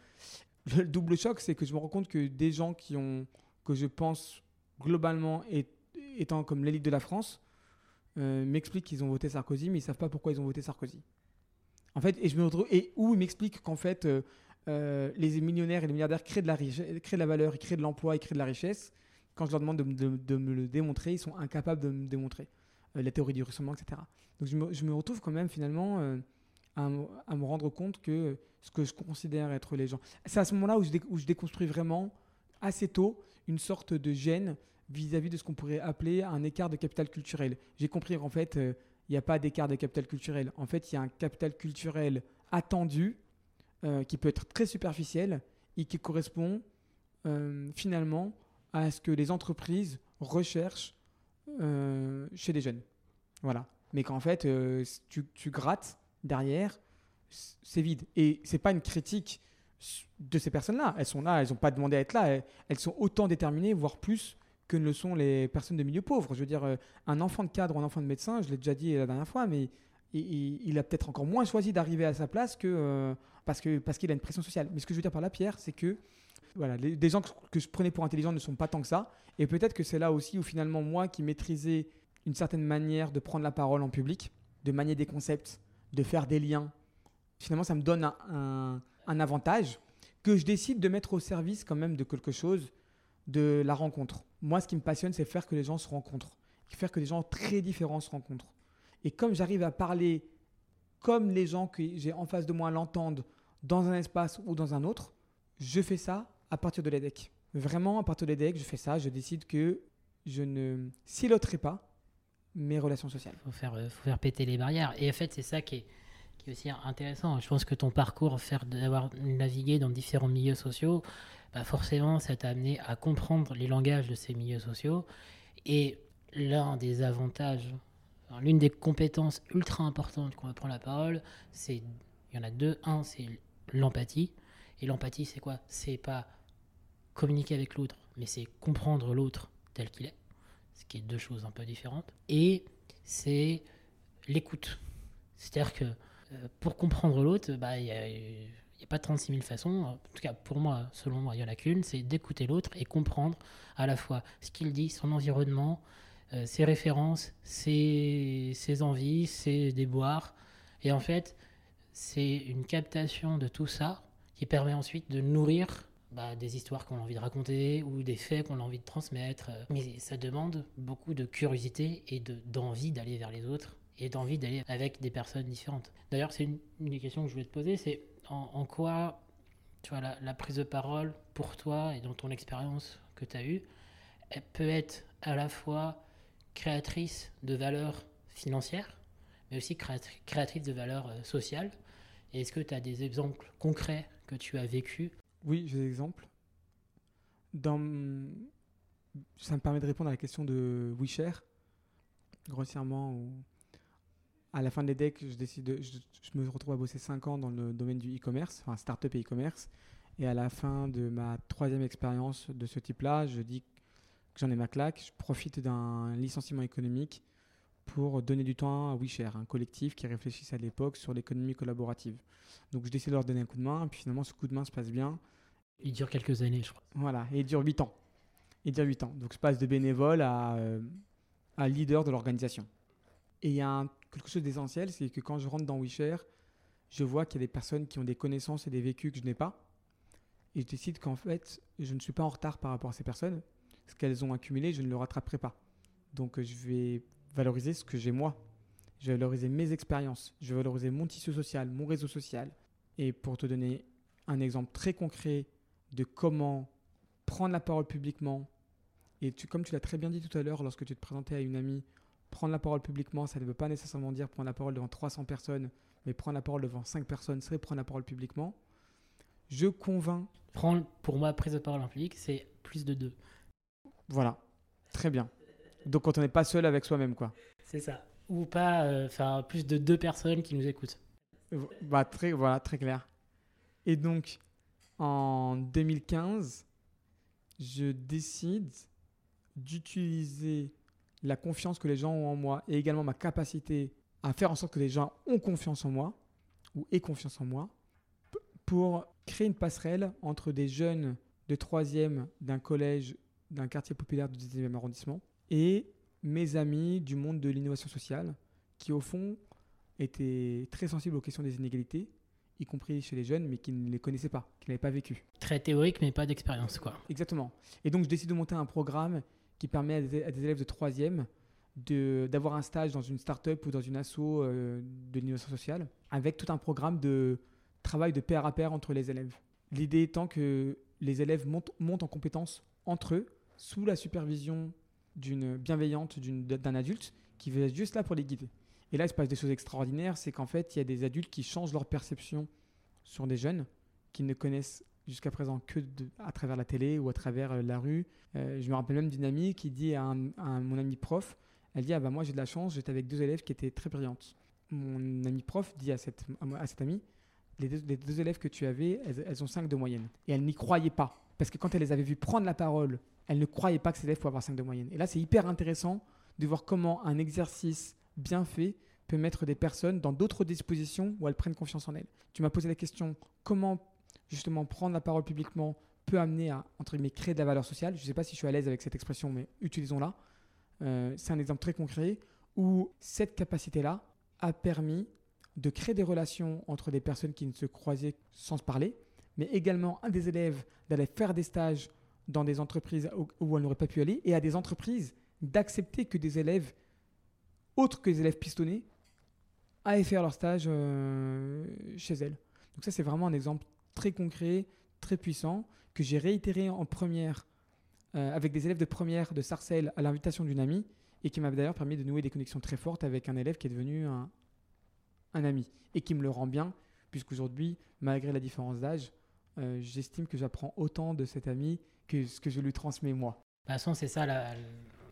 le double choc, c'est que je me rends compte que des gens qui ont, que je pense globalement étant comme l'élite de la France, euh, m'expliquent qu'ils ont voté Sarkozy, mais ils savent pas pourquoi ils ont voté Sarkozy. En fait, et je me retrouve, et où ils m'expliquent qu'en fait, euh, euh, les millionnaires et les milliardaires créent de la créent de la valeur, ils créent de l'emploi, ils créent de la richesse. Quand je leur demande de, me le démontrer, ils sont incapables de me démontrer la théorie du ruissellement, etc. Donc je me, retrouve quand même finalement à, à, me rendre compte que ce que je considère être les gens. C'est à ce moment-là où, je, déconstruis vraiment assez tôt une sorte de gêne vis-à-vis de ce qu'on pourrait appeler un écart de capital culturel. J'ai compris qu'en fait, euh, il n'y a pas d'écart de capital culturel. En fait, il y a un capital culturel attendu euh, qui peut être très superficiel et qui correspond euh, finalement à ce que les entreprises recherchent chez les jeunes. Voilà. Mais qu'en fait, tu, tu, grattes derrière, c'est vide. Et c'est pas une critique de ces personnes-là. Elles sont là, elles n'ont pas demandé à être là. Elles, sont autant déterminées, voire plus, que ne le sont les personnes de milieu pauvre. Je veux dire, euh, un enfant de cadre ou un enfant de médecin, je l'ai déjà dit la dernière fois, mais il, a peut-être encore moins choisi d'arriver à sa place que, euh, parce qu'il parce qu'il a une pression sociale. Mais ce que je veux dire par là, Pierre, c'est que voilà, des gens que, je prenais pour intelligents ne sont pas tant que ça. Et peut-être que c'est là aussi où finalement, moi qui maîtrisais une certaine manière de prendre la parole en public, de manier des concepts, de faire des liens, finalement, ça me donne un un avantage que je décide de mettre au service quand même de quelque chose, de la rencontre. Moi, ce qui me passionne, c'est faire que les gens se rencontrent, faire que des gens très différents se rencontrent. Et comme j'arrive à parler comme les gens que j'ai en face de moi l'entendent dans un espace ou dans un autre, je fais ça à partir de l'EDEC. Vraiment, à partir de l'EDEC, je fais ça, je décide que je ne siloterai pas mes relations sociales. Il faut faire, faut faire péter les barrières. Et en fait, c'est ça qui est, qui est aussi intéressant. Je pense que ton parcours, faire d'avoir navigué dans différents milieux sociaux, bah forcément, ça t'a amené à comprendre les langages de ces milieux sociaux. Et l'un des avantages, l'une des compétences ultra importantes qu'on apprend la parole, c'est il y en a deux. Un, c'est l'empathie. Et l'empathie, c'est quoi? C'est pas communiquer avec l'autre, mais c'est comprendre l'autre tel qu'il est, ce qui est deux choses un peu différentes. Et c'est l'écoute. C'est-à-dire que euh, pour comprendre l'autre, bah, il n'y a, pas 36 000 façons. En tout cas, pour moi, selon moi, il n'y en a qu'une, c'est d'écouter l'autre et comprendre à la fois ce qu'il dit, son environnement, euh, ses références, ses, ses, envies, ses déboires. Et en fait, c'est une captation de tout ça qui permet ensuite de nourrir bah, des histoires qu'on a envie de raconter ou des faits qu'on a envie de transmettre. Mais ça demande beaucoup de curiosité et d'envie d'aller vers les autres et d'envie d'aller avec des personnes différentes. D'ailleurs, c'est une, des questions que je voulais te poser, c'est en, quoi tu vois, la, prise de parole pour toi et dans ton expérience que tu as eue, elle peut être à la fois créatrice de valeurs financières, mais aussi créatrice de valeurs euh, sociales. Est-ce que tu as des exemples concrets que tu as vécu? Oui, j'ai des exemples. Ça me permet de répondre à la question de WeShare, grossièrement, à la fin des decks, je, décide je, me retrouve à bosser 5 ans dans le domaine du e-commerce, enfin start-up et e-commerce. Et à la fin de ma troisième expérience de ce type-là, je dis que j'en ai ma claque. Je profite d'un licenciement économique pour donner du temps à WeShare, un collectif qui réfléchissait à l'époque sur l'économie collaborative. Donc je décide de leur donner un coup de main, et puis finalement ce coup de main se passe bien. Il dure quelques années, je crois. Voilà, et il dure 8 ans. Il dure 8 ans. Donc je passe de bénévole à, euh, à leader de l'organisation. Et il y a un quelque chose d'essentiel, c'est que quand je rentre dans WeShare, je vois qu'il y a des personnes qui ont des connaissances et des vécus que je n'ai pas. Et je décide qu'en fait, je ne suis pas en retard par rapport à ces personnes. Ce qu'elles ont accumulé, je ne le rattraperai pas. Donc je vais valoriser ce que j'ai moi. Je vais valoriser mes expériences. Je vais valoriser mon tissu social, mon réseau social. Et pour te donner un exemple très concret de comment prendre la parole publiquement, et tu, comme tu l'as très bien dit tout à l'heure lorsque tu te présentais à une amie prendre la parole publiquement, ça ne veut pas nécessairement dire prendre la parole devant 300 personnes, mais prendre la parole devant 5 personnes serait prendre la parole publiquement. Je convainc. Prendre, pour moi, prise de parole en public, c'est plus de deux. Voilà, très bien. Donc quand on n'est pas seul avec soi-même, quoi. C'est ça. Ou pas euh, faire plus de deux personnes qui nous écoutent. Bah, très, voilà, très clair. Et donc, en 2015, je décide d'utiliser la confiance que les gens ont en moi et également ma capacité à faire en sorte que les gens ont confiance en moi ou aient confiance en moi pour créer une passerelle entre des jeunes de troisième d'un collège d'un quartier populaire du 19e arrondissement et mes amis du monde de l'innovation sociale qui au fond étaient très sensibles aux questions des inégalités y compris chez les jeunes, mais qui ne les connaissaient pas, qui n'avaient pas vécu. Très théorique, mais pas d'expérience, quoi. Exactement. Et donc, je décide de monter un programme qui permet à des, élèves de troisième d'avoir un stage dans une start-up ou dans une asso euh, de l'innovation sociale, avec tout un programme de travail de pair à pair entre les élèves. L'idée étant que les élèves montent, montent en compétences entre eux, sous la supervision d'une bienveillante d'un adulte qui être juste là pour les guider. Et là, il se passe des choses extraordinaires, c'est qu'en fait, il y a des adultes qui changent leur perception sur des jeunes qui ne connaissent jusqu'à présent que à travers la télé ou à travers euh, la rue. Euh, je me rappelle même d'une amie qui dit à, mon ami prof, elle dit, ah bah moi j'ai de la chance, j'étais avec deux élèves qui étaient très brillantes. Mon ami prof dit à cette, à cette amie, les deux, élèves que tu avais, elles, ont 5 de moyenne. Et elle n'y croyait pas. Parce que quand elle les avait vus prendre la parole, elle ne croyait pas que ces élèves pouvaient avoir 5 de moyenne. Et là, c'est hyper intéressant de voir comment un exercice bien fait peut mettre des personnes dans d'autres dispositions où elles prennent confiance en elles. Tu m'as posé la question comment justement prendre la parole publiquement peut amener à entre guillemets créer de la valeur sociale. Je ne sais pas si je suis à l'aise avec cette expression, mais utilisons-la. Euh, c'est un exemple très concret où cette capacité-là a permis de créer des relations entre des personnes qui ne se croisaient sans se parler, mais également à des élèves d'aller faire des stages dans des entreprises où, elles n'auraient pas pu aller, et à des entreprises d'accepter que des élèves autres que des élèves pistonnés aillent faire leur stage euh, chez elles. Donc ça, c'est vraiment un exemple très concret, très puissant, que j'ai réitéré en première euh, avec des élèves de première de Sarcelles à l'invitation d'une amie et qui m'a d'ailleurs permis de nouer des connexions très fortes avec un élève qui est devenu un, un ami et qui me le rend bien, puisqu'aujourd'hui, malgré la différence d'âge, euh, j'estime que j'apprends autant de cet ami que ce que je lui transmets moi. De toute façon, c'est ça la,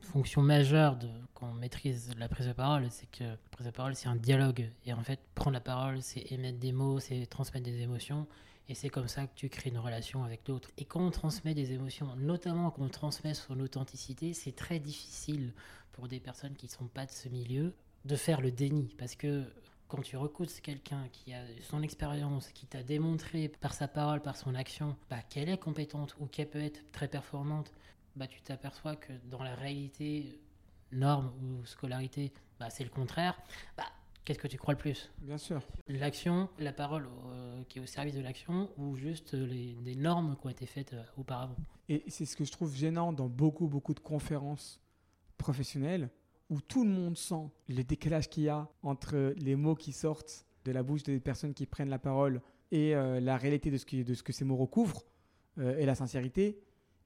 fonction majeure de, quand on maîtrise la prise de parole, c'est que la prise de parole, c'est un dialogue. Et en fait, prendre la parole, c'est émettre des mots, c'est transmettre des émotions. Et c'est comme ça que tu crées une relation avec l'autre. Et quand on transmet des émotions, notamment quand on transmet son authenticité, c'est très difficile pour des personnes qui ne sont pas de ce milieu de faire le déni. Parce que quand tu recoutes quelqu'un qui a son expérience, qui t'a démontré par sa parole, par son action, bah, qu'elle est compétente ou qu'elle peut être très performante, bah, tu t'aperçois que dans la réalité, norme ou scolarité, bah, c'est le contraire, bah, qu'est-ce que tu crois le plus? Bien sûr. L'action, la parole euh, qui est au service de l'action ou juste les, des normes qui ont été faites euh, auparavant? Et c'est ce que je trouve gênant dans beaucoup, beaucoup de conférences professionnelles où tout le monde sent le décalage qu'il y a entre les mots qui sortent de la bouche des personnes qui prennent la parole et euh, la réalité de ce, de ce que ces mots recouvrent et la sincérité.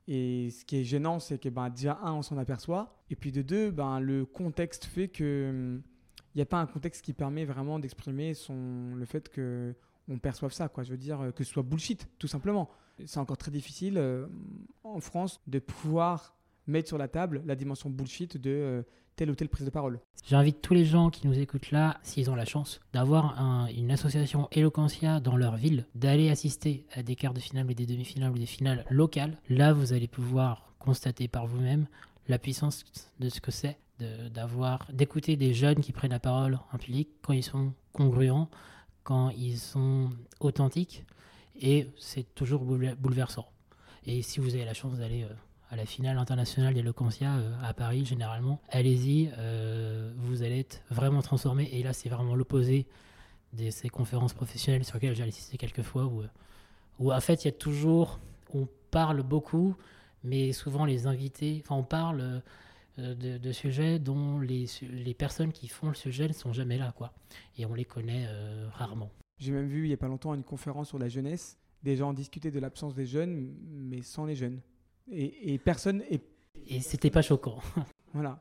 Et ce qui est gênant, c'est que ben, déjà, un, on s'en aperçoit. Et puis de deux, ben, le contexte fait que il hum, n'y a pas un contexte qui permet vraiment d'exprimer le fait que on perçoive ça. Quoi. Je veux dire que ce soit bullshit, tout simplement. C'est encore très difficile euh, en France de pouvoir mettre sur la table la dimension bullshit de euh, telle ou telle prise de parole. J'invite tous les gens qui nous écoutent là, s'ils ont la chance, d'avoir une association Eloquentia dans leur ville, d'aller assister à des quarts de finale ou des demi-finales ou des finales locales. Là, vous allez pouvoir constater par vous-même la puissance de ce que c'est d'avoir d'écouter des jeunes qui prennent la parole en public quand ils sont congruents, quand ils sont authentiques et c'est toujours bouleversant. Et si vous avez la chance d'aller euh, la finale internationale d'Eloquentia euh, à Paris, généralement, allez-y, euh, vous allez être vraiment transformé. Et là, c'est vraiment l'opposé de ces conférences professionnelles sur lesquelles j'ai assisté quelques fois, où, où en fait, il y a toujours, on parle beaucoup, mais souvent les invités, enfin, on parle euh, de, sujets dont les, personnes qui font le sujet ne sont jamais là, quoi. Et on les connaît rarement. J'ai même vu il n'y a pas longtemps une conférence sur la jeunesse. Des gens discutaient de l'absence des jeunes, mais sans les jeunes. Et, personne. Et, et c'était pas choquant. <laughs> voilà.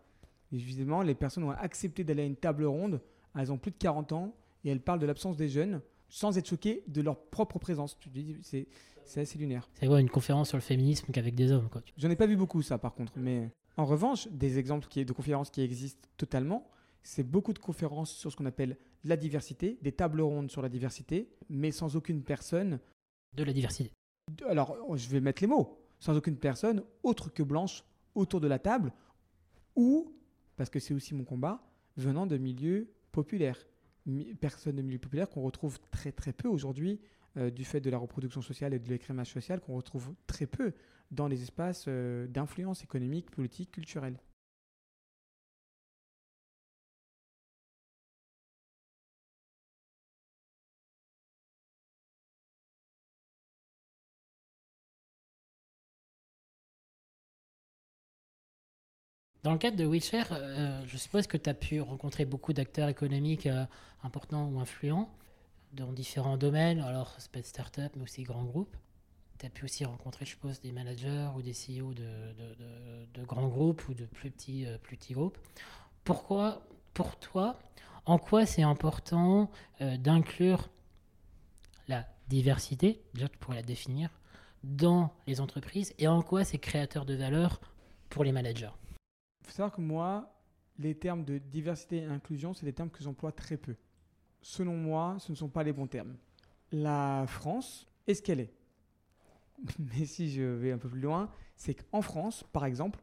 évidemment, les personnes ont accepté d'aller à une table ronde. Elles ont plus de 40 ans et elles parlent de l'absence des jeunes sans être choquées de leur propre présence. C'est, c'est assez lunaire. C'est quoi une conférence sur le féminisme qu'avec des hommes quoi. J'en ai pas vu beaucoup ça par contre, mais en revanche, des exemples qui, de conférences qui existent totalement, c'est beaucoup de conférences sur ce qu'on appelle la diversité, des tables rondes sur la diversité, mais sans aucune personne. De la diversité. Alors, je vais mettre les mots sans aucune personne autre que blanche autour de la table ou, parce que c'est aussi mon combat, venant de milieux populaires. Personnes de milieux populaires qu'on retrouve très très peu aujourd'hui euh, du fait de la reproduction sociale et de l'écrémage social qu'on retrouve très peu dans les espaces euh, d'influence économique, politique, culturelle. Dans le cadre de WeShare, euh, je suppose que tu as pu rencontrer beaucoup d'acteurs économiques euh, importants ou influents dans différents domaines, alors ça peut être start-up, mais aussi grands groupes. Tu as pu aussi rencontrer, je suppose, des managers ou des CEO de, grands groupes ou de plus petits, euh, plus petits groupes. Pourquoi, pour toi, en quoi c'est important d'inclure la diversité, déjà tu pourrais la définir, dans les entreprises et en quoi c'est créateur de valeur pour les managers? Faut savoir que moi, les termes de diversité et inclusion, c'est des termes que j'emploie très peu. Selon moi, ce ne sont pas les bons termes. La France est ce qu'elle est. <laughs> Mais si je vais un peu plus loin, c'est qu'en France, par exemple,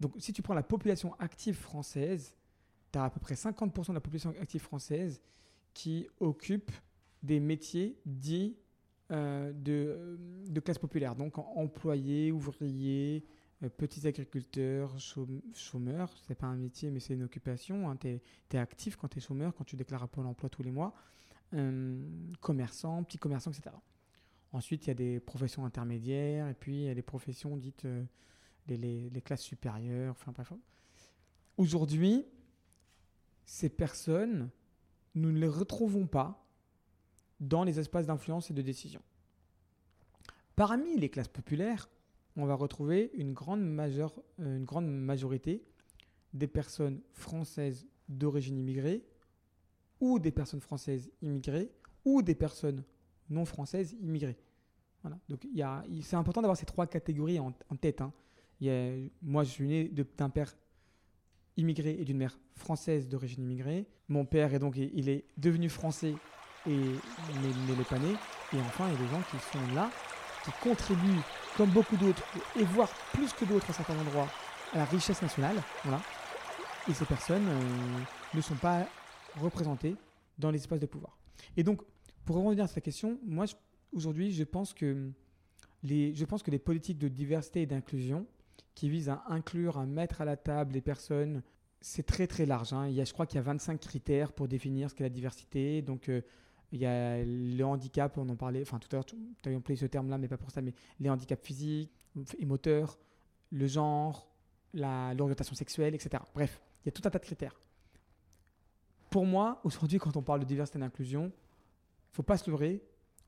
donc si tu prends la population active française, tu as à peu près 50% de la population active française qui occupe des métiers dits euh, de, classe populaire, donc employés, ouvriers, petits agriculteurs, chômeurs, c'est pas un métier mais c'est une occupation. Hein. Tu es, actif quand tu es chômeur, quand tu déclares à Pôle emploi tous les mois. Euh, commerçants, petits commerçants, etc. Ensuite, il y a des professions intermédiaires et puis il y a des professions dites euh, les, les, classes supérieures. Enfin bref. Aujourd'hui, ces personnes, nous ne les retrouvons pas dans les espaces d'influence et de décision. Parmi les classes populaires, on va retrouver une grande, majeure, euh, une grande majorité des personnes françaises d'origine immigrée ou des personnes françaises immigrées ou des personnes non françaises immigrées. Voilà. Donc c'est important d'avoir ces trois catégories en, tête. Hein. moi, je suis né d'un père immigré et d'une mère française d'origine immigrée. Mon père est donc il est devenu français et mais, n'est pas né. Et enfin, il y a des gens qui sont là, qui contribuent comme beaucoup d'autres, et voire plus que d'autres à certains endroits, à la richesse nationale. Voilà. Et ces personnes euh, ne sont pas représentées dans les espaces de pouvoir. Et donc, pour revenir à cette question, moi, aujourd'hui, je pense que les, je pense que les politiques de diversité et d'inclusion qui visent à inclure, à mettre à la table les personnes, c'est très très large. Hein. Il y a, je crois qu'il y a 25 critères pour définir ce qu'est la diversité. Donc, euh, il y a le handicap, on en parlait, enfin tout à l'heure, tu as employé ce terme-là, mais pas pour ça, mais les handicaps physiques et moteurs, le genre, l'orientation sexuelle, etc. Bref, il y a tout un tas de critères. Pour moi, aujourd'hui, quand on parle de diversité et d'inclusion, il ne faut pas se leurrer,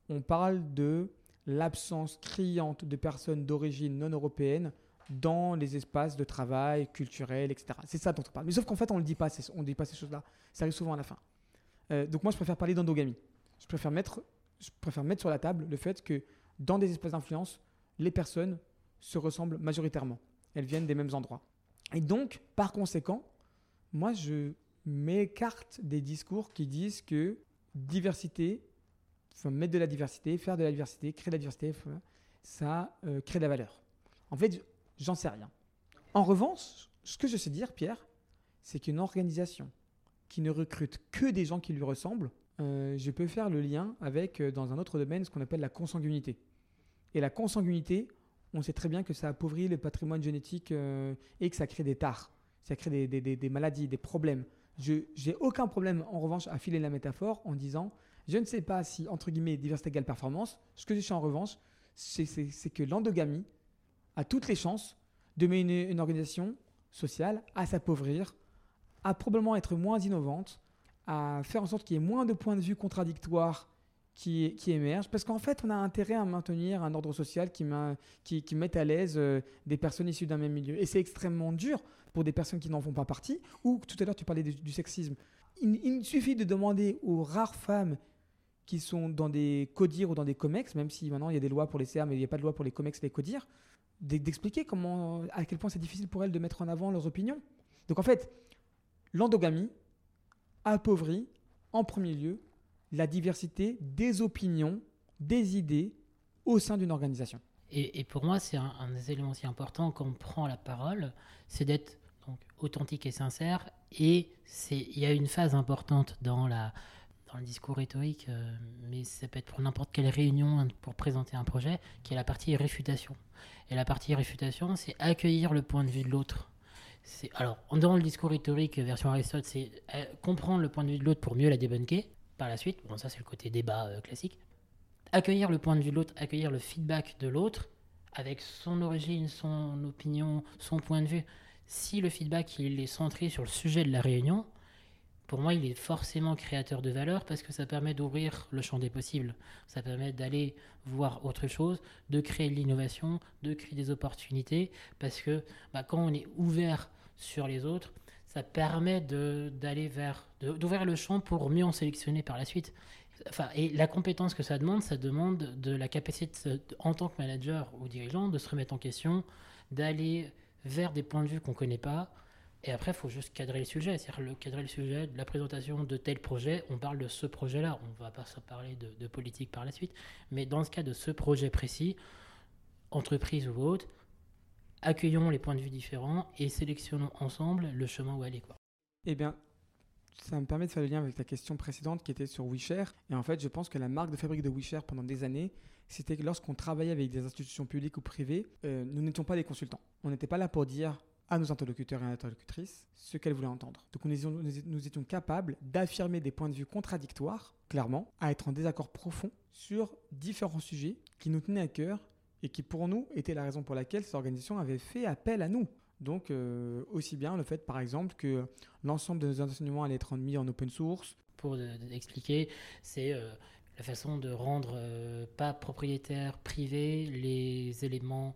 on parle de l'absence criante de personnes d'origine non européenne dans les espaces de travail culturels, etc. C'est ça dont on parle. Mais sauf qu'en fait, on ne dit pas, on dit pas ces choses-là. Ça arrive souvent à la fin. Euh, donc moi, je préfère parler d'endogamie je préfère mettre, je préfère mettre sur la table le fait que dans des espaces d'influence, les personnes se ressemblent majoritairement. Elles viennent des mêmes endroits. Et donc, par conséquent, moi, je m'écarte des discours qui disent que diversité, mettre de la diversité, faire de la diversité, créer de la diversité, ça euh, crée de la valeur. En fait, j'en sais rien. En revanche, ce que je sais dire, Pierre, c'est qu'une organisation qui ne recrute que des gens qui lui ressemblent, euh, je peux faire le lien avec, euh, dans un autre domaine, ce qu'on appelle la consanguinité. Et la consanguinité, on sait très bien que ça appauvrit le patrimoine génétique euh, et que ça crée des tares, ça crée des, maladies, des problèmes. Je n'ai aucun problème, en revanche, à filer la métaphore en disant, je ne sais pas si, entre guillemets, diversité égale performance. Ce que je sais en revanche, c'est que l'endogamie a toutes les chances de mener une organisation sociale à s'appauvrir, à probablement être moins innovante, à faire en sorte qu'il y ait moins de points de vue contradictoires qui, qui émergent, parce qu'en fait, on a intérêt à maintenir un ordre social qui, qui, qui mette à l'aise euh, des personnes issues d'un même milieu. Et c'est extrêmement dur pour des personnes qui n'en font pas partie, ou tout à l'heure, tu parlais du, sexisme. Il, suffit de demander aux rares femmes qui sont dans des CODIR ou dans des COMEX, même si maintenant il y a des lois pour les CA, mais il n'y a pas de loi pour les COMEX et les CODIR, d'expliquer comment, à quel point c'est difficile pour elles de mettre en avant leurs opinions. Donc en fait, l'endogamie, appauvrit en premier lieu la diversité des opinions, des idées au sein d'une organisation. Et, pour moi, c'est un, des éléments aussi importants quand on prend la parole, c'est d'être donc authentique et sincère. Et il y a une phase importante dans la dans le discours rhétorique, euh, mais ça peut être pour n'importe quelle réunion pour présenter un projet, qui est la partie réfutation. Et la partie réfutation, c'est accueillir le point de vue de l'autre. Alors, dans le discours rhétorique version Aristote, c'est euh, comprendre le point de vue de l'autre pour mieux la débunker par la suite. Bon, ça, c'est le côté débat euh, classique. Accueillir le point de vue de l'autre, accueillir le feedback de l'autre avec son origine, son opinion, son point de vue. Si le feedback est centré sur le sujet de la réunion, pour moi, il est forcément créateur de valeur parce que ça permet d'ouvrir le champ des possibles. Ça permet d'aller voir autre chose, de créer de l'innovation, de créer des opportunités. Parce que bah, quand on est ouvert sur les autres, ça permet d'aller vers, d'ouvrir le champ pour mieux en sélectionner par la suite. Enfin, et la compétence que ça demande, ça demande de la capacité en tant que manager ou dirigeant de se remettre en question, d'aller vers des points de vue qu'on ne connaît pas, et après, il faut juste cadrer le sujet. C'est-à-dire le, cadrer le sujet de la présentation de tel projet. On parle de ce projet-là. On ne va pas parler de, politique par la suite. Mais dans ce cas de ce projet précis, entreprise ou autre, accueillons les points de vue différents et sélectionnons ensemble le chemin où aller. Eh bien, ça me permet de faire le lien avec la question précédente qui était sur WeShare. Et en fait, je pense que la marque de fabrique de WeShare pendant des années, c'était que lorsqu'on travaillait avec des institutions publiques ou privées, euh, nous n'étions pas des consultants. On n'était pas là pour dire à nos interlocuteurs et interlocutrices ce qu'elles voulaient entendre. Donc nous étions, capables d'affirmer des points de vue contradictoires, clairement, à être en désaccord profond sur différents sujets qui nous tenaient à cœur et qui pour nous étaient la raison pour laquelle ces organisations avaient fait appel à nous. Donc euh, aussi bien le fait par exemple que l'ensemble de nos enseignements allaient être mis en open source. Pour expliquer, c'est euh, la façon de rendre euh, pas propriétaire privé les éléments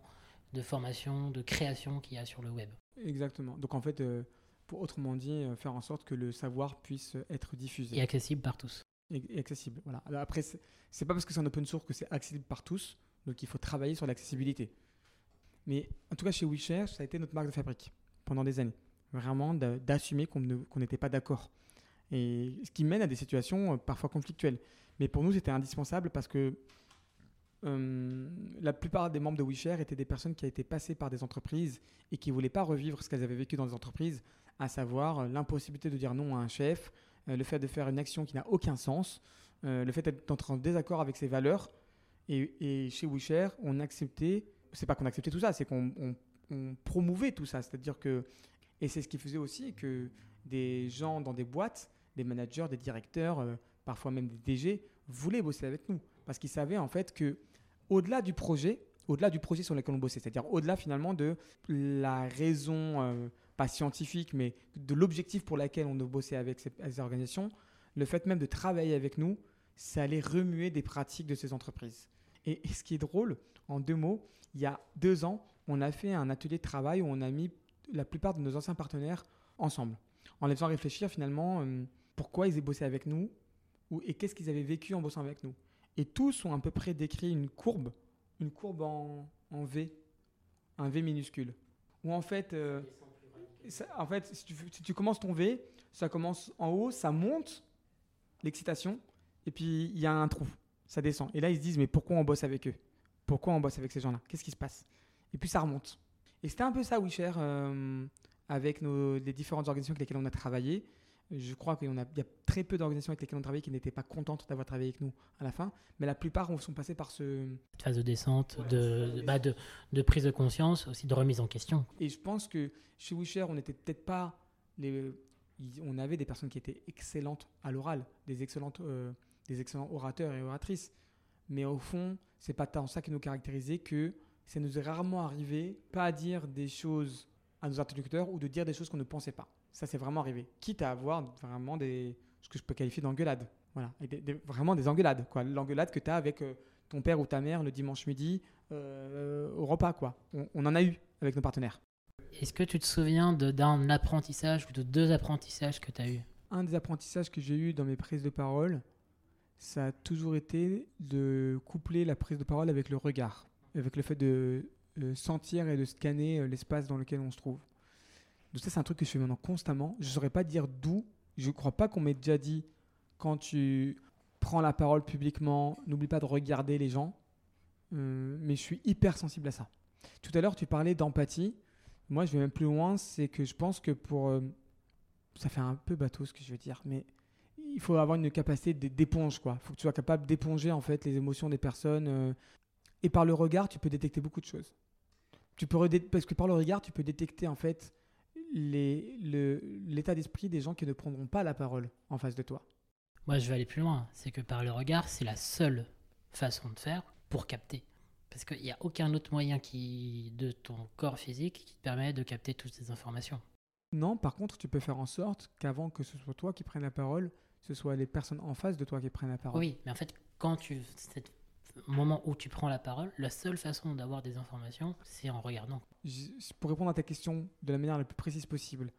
de formation, de création qu'il y a sur le web. Exactement. Donc en fait, euh, pour autrement dit, euh, faire en sorte que le savoir puisse être diffusé. Et accessible par tous. Et, accessible, voilà. Alors après, c'est pas parce que c'est un open source que c'est accessible par tous, donc il faut travailler sur l'accessibilité. Mais en tout cas, chez WeShare, ça a été notre marque de fabrique pendant des années. Vraiment d'assumer qu'on n'était pas d'accord. Et ce qui mène à des situations euh, parfois conflictuelles. Mais pour nous, c'était indispensable parce que euh, la plupart des membres de WeShare étaient des personnes qui étaient passées par des entreprises et qui ne voulaient pas revivre ce qu'elles avaient vécu dans les entreprises, à savoir euh, l'impossibilité de dire non à un chef, euh, le fait de faire une action qui n'a aucun sens, le fait d'être en désaccord avec ses valeurs. Et, chez WeShare, on acceptait, c'est pas qu'on acceptait tout ça, c'est qu'on promouvait tout ça. C'est-à-dire que, et c'est ce qui faisait aussi que des gens dans des boîtes, des managers, des directeurs, parfois même des DG, voulaient bosser avec nous parce qu'ils savaient en fait que au-delà du projet, au-delà du projet sur lequel on bossait, c'est-à-dire au-delà finalement de la raison, euh, pas scientifique, mais de l'objectif pour lequel on bossait avec ces, organisations, le fait même de travailler avec nous, ça allait remuer des pratiques de ces entreprises. Et, ce qui est drôle, en deux mots, il y a deux ans, on a fait un atelier de travail où on a mis la plupart de nos anciens partenaires ensemble, en les faisant réfléchir finalement euh, pourquoi ils aient bossé avec nous ou, et qu'est-ce qu'ils avaient vécu en bossant avec nous. Et tous ont à peu près décrit une courbe, une courbe en, V, un V minuscule. Où en fait, euh, en fait si tu, commences ton V, ça commence en haut, ça monte, l'excitation, et puis il y a un trou, ça descend. Et là, ils se disent, mais pourquoi on bosse avec eux? Pourquoi on bosse avec ces gens-là? Qu'est-ce qui se passe? Et puis ça remonte. Et c'était un peu ça, WeShare, euh, avec nos, les différentes organisations avec lesquelles on a travaillé. Je crois qu'il y, a, très peu d'organisations avec lesquelles on travaille qui n'étaient pas contentes d'avoir travaillé avec nous à la fin, mais la plupart sont passés par ce... Phase de descente, bah, de, de, prise de conscience, aussi de remise en question. Et je pense que chez WeShare, on n'était peut-être pas... Les, on avait des personnes qui étaient excellentes à l'oral, des, excellentes, euh, des excellents orateurs et oratrices, mais au fond, c'est pas tant ça qui nous caractérisait que ça nous est rarement arrivé pas à dire des choses à nos interlocuteurs ou de dire des choses qu'on ne pensait pas. Ça, c'est vraiment arrivé. Quitte à avoir vraiment des, ce que je peux qualifier d'engueulade. Voilà. vraiment des engueulades. Quoi. L'engueulade que tu as avec euh, ton père ou ta mère le dimanche midi euh, au repas. Quoi. On, en a eu avec nos partenaires. Est-ce que tu te souviens d'un apprentissage ou de deux apprentissages que tu as eu? Un des apprentissages que j'ai eu dans mes prises de parole, ça a toujours été de coupler la prise de parole avec le regard, avec le fait de euh, sentir et de scanner l'espace dans lequel on se trouve. Donc ça, c'est un truc que je fais maintenant constamment. Je ne saurais pas dire d'où. Je ne crois pas qu'on m'ait déjà dit, quand tu prends la parole publiquement, n'oublie pas de regarder les gens. euh, mais je suis hyper sensible à ça. Tout à l'heure, tu parlais d'empathie. Moi, je vais même plus loin, c'est que je pense que pour... euh, ça fait un peu bateau ce que je veux dire, mais il faut avoir une capacité d'éponge, quoi. Il faut que tu sois capable d'éponger, en fait, les émotions des personnes. euh, et par le regard, tu peux détecter beaucoup de choses. Tu peux Parce que par le regard, tu peux détecter, en fait, le- l'état d'esprit des gens qui ne prendront pas la parole en face de toi. Moi, je vais aller plus loin. C'est que par le regard, c'est la seule façon de faire pour capter. Parce qu'il n'y a aucun autre moyen qui, de ton corps physique qui te permet de capter toutes ces informations. Non, par contre, tu peux faire en sorte qu'avant que ce soit toi qui prenne la parole, ce soit les personnes en face de toi qui prennent la parole. Oui, mais en fait, quand tu. Moment où tu prends la parole, la seule façon d'avoir des informations, c'est en regardant. Pour répondre à ta question de la manière la plus précise possible,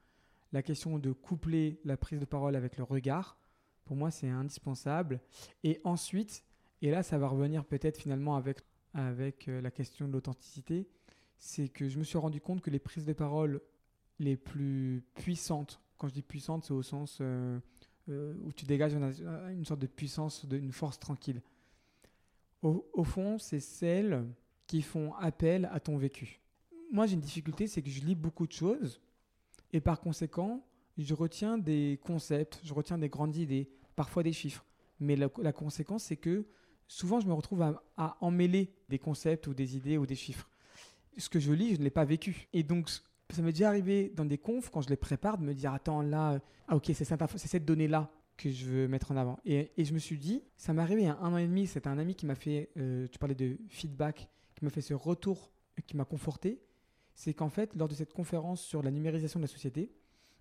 la question de coupler la prise de parole avec le regard, pour moi, c'est indispensable. Et ensuite, et là, ça va revenir peut-être finalement avec, avec euh, la question de l'authenticité, c'est que je me suis rendu compte que les prises de parole les plus puissantes, quand je dis puissantes, c'est au sens euh, euh, où tu dégages une, une sorte de puissance, de- une force tranquille. Au, fond, c'est celles qui font appel à ton vécu. Moi, j'ai une difficulté, c'est que je lis beaucoup de choses et par conséquent, je retiens des concepts, je retiens des grandes idées, parfois des chiffres. Mais la, conséquence, c'est que souvent, je me retrouve à, à emmêler des concepts ou des idées ou des chiffres. Ce que je lis, je ne l'ai pas vécu. Et donc, ça m'est déjà arrivé dans des confs, quand je les prépare, de me dire Attends, là, ah, ok, c'est cette donnée-là que je veux mettre en avant. Et, et je me suis dit Ça m'est arrivé il y a un an et demi, c'était un ami qui m'a fait, euh, tu parlais de feedback, qui m'a fait ce retour, qui m'a conforté. C'est qu'en fait, lors de cette conférence sur la numérisation de la société,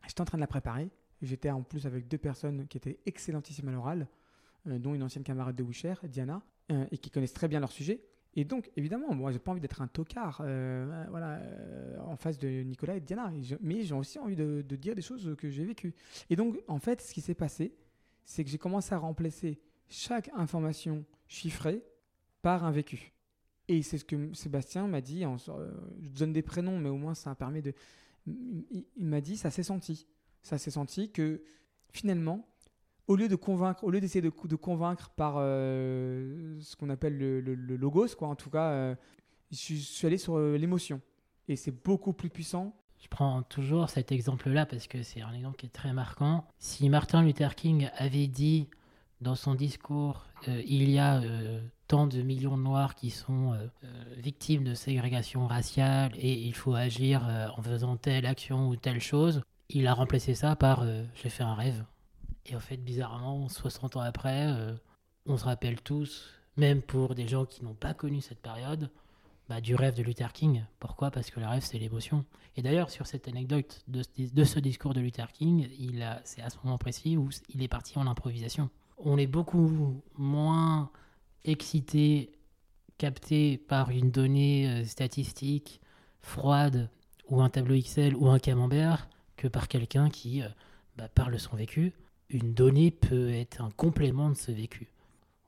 j'étais en train de la préparer. J'étais en plus avec deux personnes qui étaient excellentissimes à l'oral, euh, dont une ancienne camarade de Wisher, Diana, euh, et qui connaissent très bien leur sujet. Et donc, évidemment, moi, j'ai pas envie d'être un tocard voilà, en face de Nicolas et Diana, Et je- mais j'ai aussi envie de dire des choses que j'ai vécues. Et donc, en fait, ce qui s'est passé, c'est que j'ai commencé à remplacer chaque information chiffrée par un vécu. Et c'est ce que Sébastien m'a dit. En, euh, je donne des prénoms, mais au moins ça permet de. Il, m'a dit, ça s'est senti. Ça s'est senti que finalement, au lieu de convaincre, au lieu d'essayer de, de convaincre par euh, ce qu'on appelle le, le- logos, quoi, en tout cas, euh, je, suis- allé sur l'émotion. Et c'est beaucoup plus puissant. Je prends toujours cet exemple-là parce que c'est un exemple qui est très marquant. Si Martin Luther King avait dit dans son discours euh, il y a euh, tant de millions de Noirs qui sont euh, victimes de ségrégation raciale et il faut agir en faisant telle action ou telle chose, il a remplacé ça par j'ai fait un rêve. Et en fait, bizarrement, 60 ans après, on se rappelle tous, même pour des gens qui n'ont pas connu cette période, bah, du rêve de Luther King. Pourquoi? Parce que le rêve, c'est l'émotion. Et d'ailleurs, sur cette anecdote de, ce- discours de Luther King, c'est à ce moment précis où il est parti en improvisation. On est beaucoup moins excité, capté par une donnée euh, statistique froide ou un tableau Excel ou un camembert que par quelqu'un qui euh, bah, parle son vécu. Une donnée peut être un complément de ce vécu.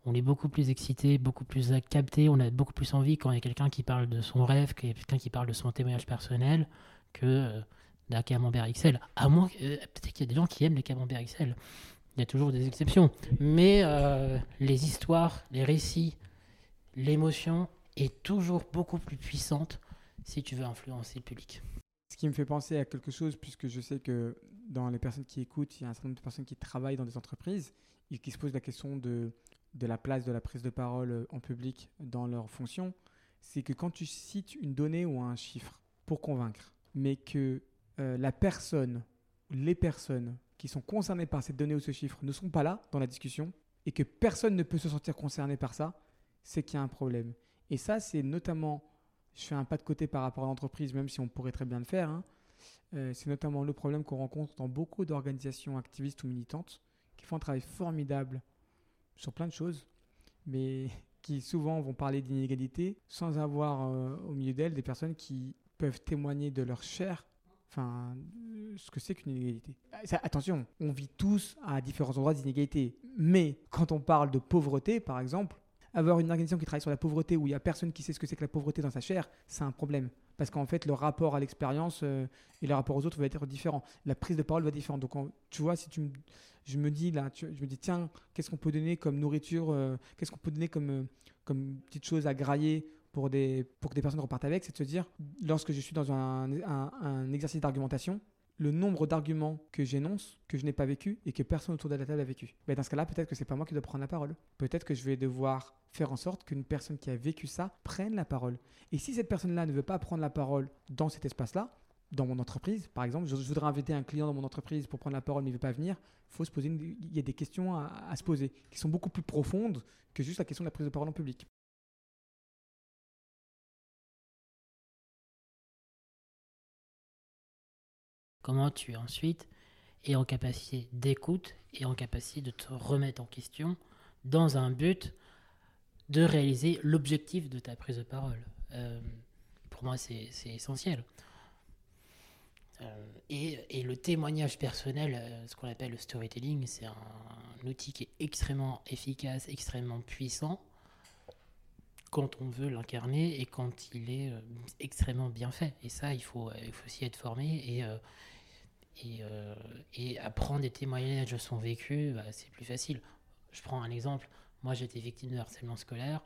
On est beaucoup plus excité, beaucoup plus à capter, on a beaucoup plus envie quand il y a quelqu'un qui parle de son rêve, quelqu'un qui parle de son témoignage personnel, que euh, d'un camembert XL. À moins euh, peut-être qu'il y a des gens qui aiment les camemberts XL. Il y a toujours des exceptions. Mais euh, les histoires, les récits, l'émotion est toujours beaucoup plus puissante si tu veux influencer le public. Ce qui me fait penser à quelque chose, puisque je sais que dans les personnes qui écoutent, il y a un certain nombre de personnes qui travaillent dans des entreprises et qui se posent la question de, de la place de la prise de parole euh, en public dans leur fonction. C'est que quand tu cites une donnée ou un chiffre pour convaincre, mais que euh, la personne, les personnes qui sont concernées par cette donnée ou ce chiffre ne sont pas là dans la discussion et que personne ne peut se sentir concerné par ça, c'est qu'il y a un problème. Et ça, c'est notamment, je fais un pas de côté par rapport à l'entreprise, même si on pourrait très bien le faire, hein, euh, c'est notamment le problème qu'on rencontre dans beaucoup d'organisations activistes ou militantes qui font un travail formidable sur plein de choses, mais <laughs> qui souvent vont parler d'inégalité sans avoir euh, au milieu d'elles des personnes qui peuvent témoigner de leur chair, enfin, ce que c'est qu'une inégalité. Ça- attention, on vit tous à différents endroits d'inégalité, mais quand on parle de pauvreté, par exemple, avoir une organisation qui travaille sur la pauvreté où il n'y a personne qui sait ce que c'est que la pauvreté dans sa chair, c'est un problème. Parce qu'en fait, le rapport à l'expérience euh, et le rapport aux autres va être différent. La prise de parole va être différente. Donc, tu vois, si tu me, je me dis là, tu- je me dis, tiens, qu'est-ce qu'on peut donner comme nourriture, euh, qu'est-ce qu'on peut donner comme, euh, petite chose à grailler pour, des, pour que des personnes repartent avec, c'est de se dire, lorsque je suis dans un exercice d'argumentation, le nombre d'arguments que j'énonce, que je n'ai pas vécu et que personne autour de la table a vécu. Ben, dans ce cas-là, peut-être que c'est pas moi qui dois prendre la parole. Peut-être que je vais devoir faire en sorte qu'une personne qui a vécu ça prenne la parole. Et si cette personne-là ne veut pas prendre la parole dans cet espace-là, dans mon entreprise, par exemple, je, voudrais inviter un client dans mon entreprise pour prendre la parole, mais il ne veut pas venir, faut se poser il y a des questions à, à se poser qui sont beaucoup plus profondes que juste la question de la prise de parole en public. Comment tu ensuite es en capacité d'écoute et en capacité de te remettre en question dans un but de réaliser l'objectif de ta prise de parole. Euh, pour moi, c'est essentiel. Euh, et, et le témoignage personnel, euh, ce qu'on appelle le storytelling, c'est un, outil qui est extrêmement efficace, extrêmement puissant quand on veut l'incarner et quand il est extrêmement bien fait. Et ça, il faut, il faut aussi être formé et, et, euh, et apprendre des témoignages de son vécu, bah, c'est plus facile. Je prends un exemple. Moi, été victime de harcèlement scolaire.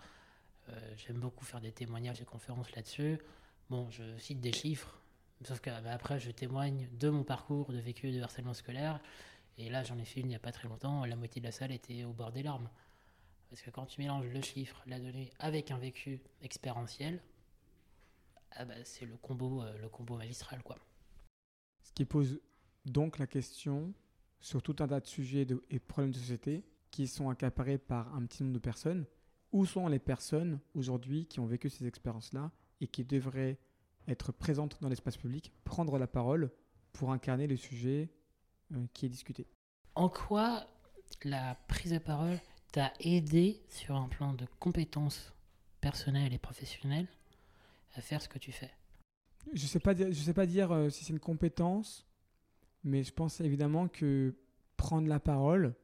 Euh, J'aime beaucoup faire des témoignages et conférences là-dessus. Bon, je cite des chiffres, sauf que bah, après, je témoigne de mon parcours de vécu de harcèlement scolaire. Et là, j'en ai fait une il n'y a pas très longtemps. La moitié de la salle était au bord des larmes. Parce que quand tu mélanges le chiffre, la donnée, avec un vécu expérientiel, ah bah, c'est le combo, euh, le combo magistral, quoi. Ce qui pose donc la question sur tout un tas de sujets de- et problèmes de société qui sont accaparés par un petit nombre de personnes. Où sont les personnes aujourd'hui qui ont vécu ces expériences-là et qui devraient être présentes dans l'espace public, prendre la parole pour incarner le sujet euh, qui est discuté? En quoi la prise de parole t'a aidé sur un plan de compétences personnelles et professionnelles à faire ce que tu fais? Je ne sais pas dire, je sais pas dire euh, si c'est une compétence, mais je pense évidemment que prendre la parole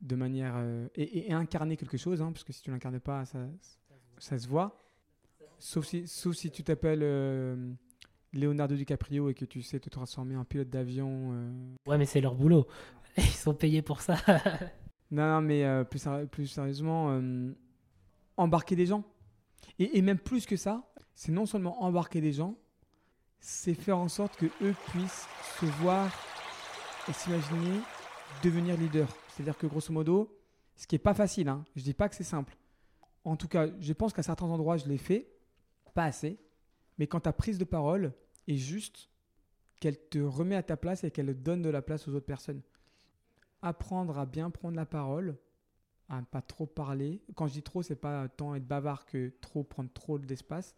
de manière euh, et, incarner quelque chose, hein, parce que si tu l'incarnes pas, ça, ça se voit. Sauf si, sauf si tu t'appelles euh, Leonardo DiCaprio et que tu sais te transformer en pilote d'avion. euh. Ouais, mais c'est leur boulot. <laughs> Ils sont payés pour ça. <laughs> Non, non, mais euh, plus, plus sérieusement, euh, embarquer des gens. Et, et même plus que ça, c'est non seulement embarquer des gens, c'est faire en sorte que eux puissent se voir et s'imaginer devenir leader. C'est-à-dire que grosso modo, ce qui est pas facile, hein, je dis pas que c'est simple. En tout cas, je pense qu'à certains endroits, je l'ai fait, pas assez. Mais quand ta prise de parole est juste, qu'elle te remet à ta place et qu'elle donne de la place aux autres personnes apprendre à bien prendre la parole, à ne pas trop parler. Quand je dis trop, c'est pas tant être bavard que trop prendre trop d'espace.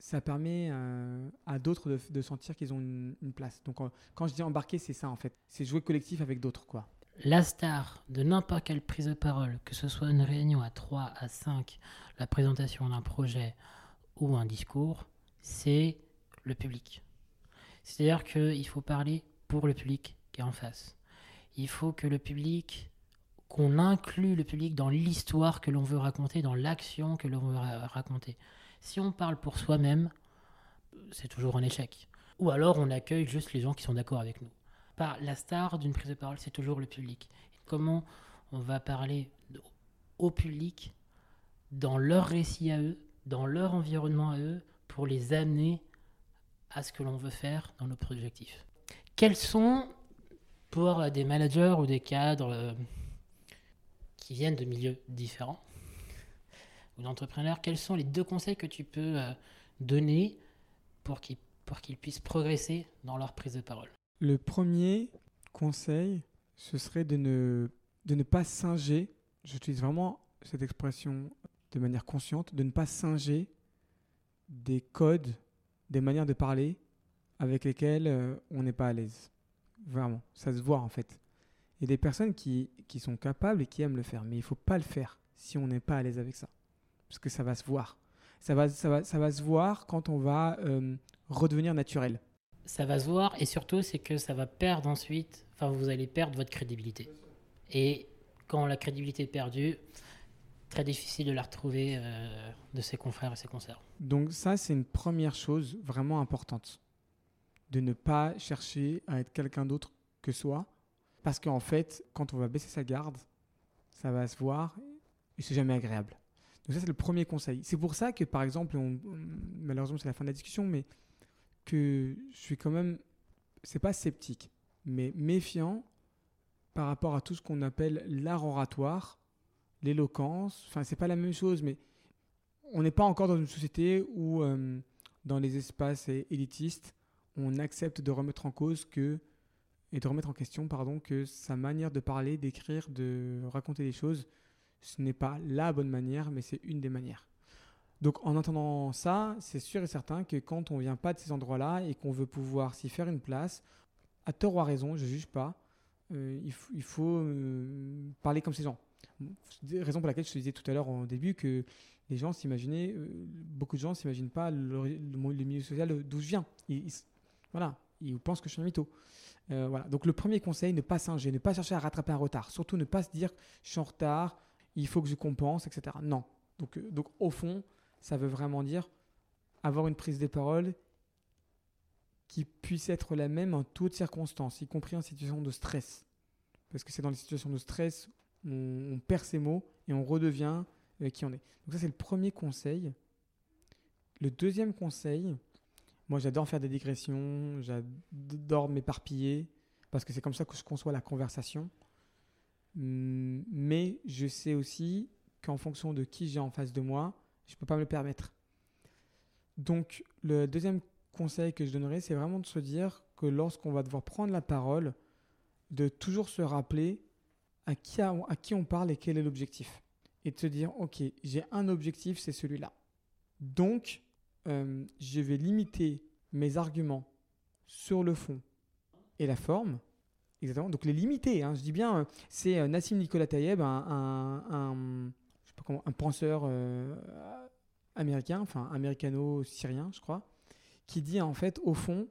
Ça permet euh, à d'autres de, sentir qu'ils ont une, place. Donc, quand je dis embarquer, c'est ça en fait. C'est jouer collectif avec d'autres, quoi. La star de n'importe quelle prise de parole, que ce soit une réunion à 3, à 5, la présentation d'un projet ou un discours, c'est le public. C'est-à-dire qu'il faut parler pour le public qui est en face. Il faut que le public, qu'on inclue le public dans l'histoire que l'on veut raconter, dans l'action que l'on veut ra- raconter. Si on parle pour soi-même, c'est toujours un échec. Ou alors on accueille juste les gens qui sont d'accord avec nous. La star d'une prise de parole, c'est toujours le public. Comment on va parler au public dans leur récit à eux, dans leur environnement à eux, pour les amener à ce que l'on veut faire dans notre objectif. Quels sont, pour des managers ou des cadres euh, qui viennent de milieux différents, ou quels sont les deux conseils que tu peux euh, donner pour qu'ils puissent progresser dans leur prise de parole? Le premier conseil, ce serait de ne, de ne pas singer, j'utilise vraiment cette expression de manière consciente, de ne pas singer des codes, des manières de parler avec lesquelles euh, on n'est pas à l'aise. Vraiment, ça se voit en fait. Il y a des personnes qui, qui sont capables et qui aiment le faire, mais il ne faut pas le faire si on n'est pas à l'aise avec ça. Parce que ça va se voir. Ça va, ça va, ça va se voir quand on va euh, redevenir naturel. ça va se voir et surtout c'est que ça va perdre ensuite, enfin vous allez perdre votre crédibilité. Et quand la crédibilité est perdue, très difficile de la retrouver euh, de ses confrères et ses concerts. Donc ça, c'est une première chose vraiment importante. De ne pas chercher à être quelqu'un d'autre que soi. Parce qu'en fait, quand on va baisser sa garde, ça va se voir et c'est jamais agréable. Donc ça, c'est le premier conseil. C'est pour ça que, par exemple, malheureusement, c'est la fin de la discussion, mais que je suis quand même, c'est pas sceptique, mais méfiant par rapport à tout ce qu'on appelle l'art oratoire, l'éloquence. Enfin, c'est pas la même chose, mais on n'est pas encore dans une société où, euh, dans les espaces élitistes, on accepte de remettre en cause que et de remettre en question pardon que sa manière de parler, d'écrire, de raconter des choses, ce n'est pas la bonne manière, mais c'est une des manières. Donc en entendant ça, c'est sûr et certain que quand on vient pas de ces endroits-là et qu'on veut pouvoir s'y faire une place, à tort ou à raison, je ne juge pas, euh, il, faut euh, parler comme ces gens. Raison pour laquelle je te disais tout à l'heure au début que les gens s'imaginaient, euh, beaucoup de gens s'imaginent pas le, milieu social d'où je viens. Ils, voilà, ils pensent que je suis un mytho. voilà. Donc le premier conseil, ne pas singer, ne pas chercher à rattraper un retard. Surtout ne pas se dire je suis en retard, il faut que je compense, etc. Non. Donc, donc au fond, ça veut vraiment dire avoir une prise de parole qui puisse être la même en toutes circonstances, y compris en situation de stress. Parce que c'est dans les situations de stress on, on perd ses mots et on redevient euh, qui on est. Donc ça, c'est le premier conseil. Le deuxième conseil, moi j'adore faire des digressions, j'adore m'éparpiller, parce que c'est comme ça que je conçois la conversation. Hum, mais je sais aussi qu'en fonction de qui j'ai en face de moi, je ne peux pas me le permettre. Donc le deuxième conseil que je donnerais, c'est vraiment de se dire que lorsqu'on va devoir prendre la parole, de toujours se rappeler à qui, à, qui on parle et quel est l'objectif. Et de se dire, ok, j'ai un objectif, c'est celui-là. Donc, euh, je vais limiter mes arguments sur le fond et la forme. Exactement. Donc les limiter, hein, je dis bien, euh, c'est euh, Nassim Nicolas Tayeb, un, penseur américain, enfin américano-syrien, je crois, qui dit en fait, au fond,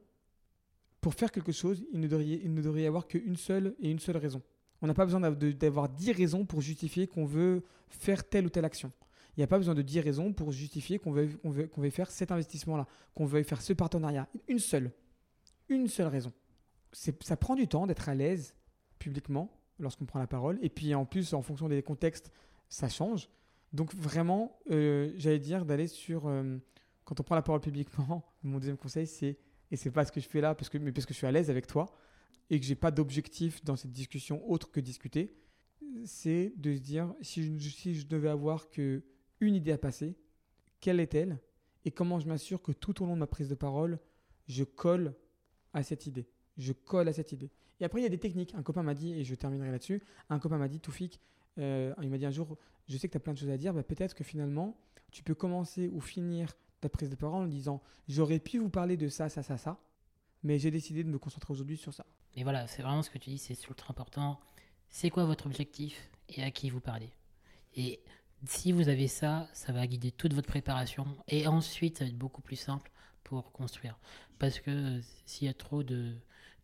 pour faire quelque chose, il ne devrait, y avoir qu'une seule et une seule raison. On n'a pas besoin d'avoir dix raisons pour justifier qu'on veut faire telle ou telle action. Il n'y a pas besoin de dix raisons pour justifier qu'on veut, veut, faire cet investissement-là, qu'on veut faire ce partenariat. Une seule. Une seule raison. Ça prend du temps d'être à l'aise publiquement lorsqu'on prend la parole. Et puis en plus, en fonction des contextes, ça change. Donc vraiment, euh, j'allais dire d'aller sur euh, quand on prend la parole publiquement, <laughs> mon deuxième conseil, c'est, et c'est pas ce que je fais là, parce que, mais parce que je suis à l'aise avec toi, et que j'ai pas d'objectif dans cette discussion autre que discuter, c'est de se dire, si je, si je devais avoir que une idée à passer, quelle est-elle Et comment je m'assure que tout au long de ma prise de parole, je colle à cette idée? Je colle à cette idée. Et après, il y a des techniques. Un copain m'a dit, et je terminerai là-dessus, un copain m'a dit, Toufik, euh, il m'a dit un jour, je sais que tu as plein de choses à dire, bah, peut-être que finalement, tu peux commencer ou finir ta prise de parole en disant j'aurais pu vous parler de ça, ça, ça, ça, mais j'ai décidé de me concentrer aujourd'hui sur ça. Et voilà, c'est vraiment ce que tu dis, c'est ultra important. C'est quoi votre objectif et à qui vous parlez? Et si vous avez ça, ça va guider toute votre préparation et ensuite ça va être beaucoup plus simple pour construire. Parce que s'il y a trop de,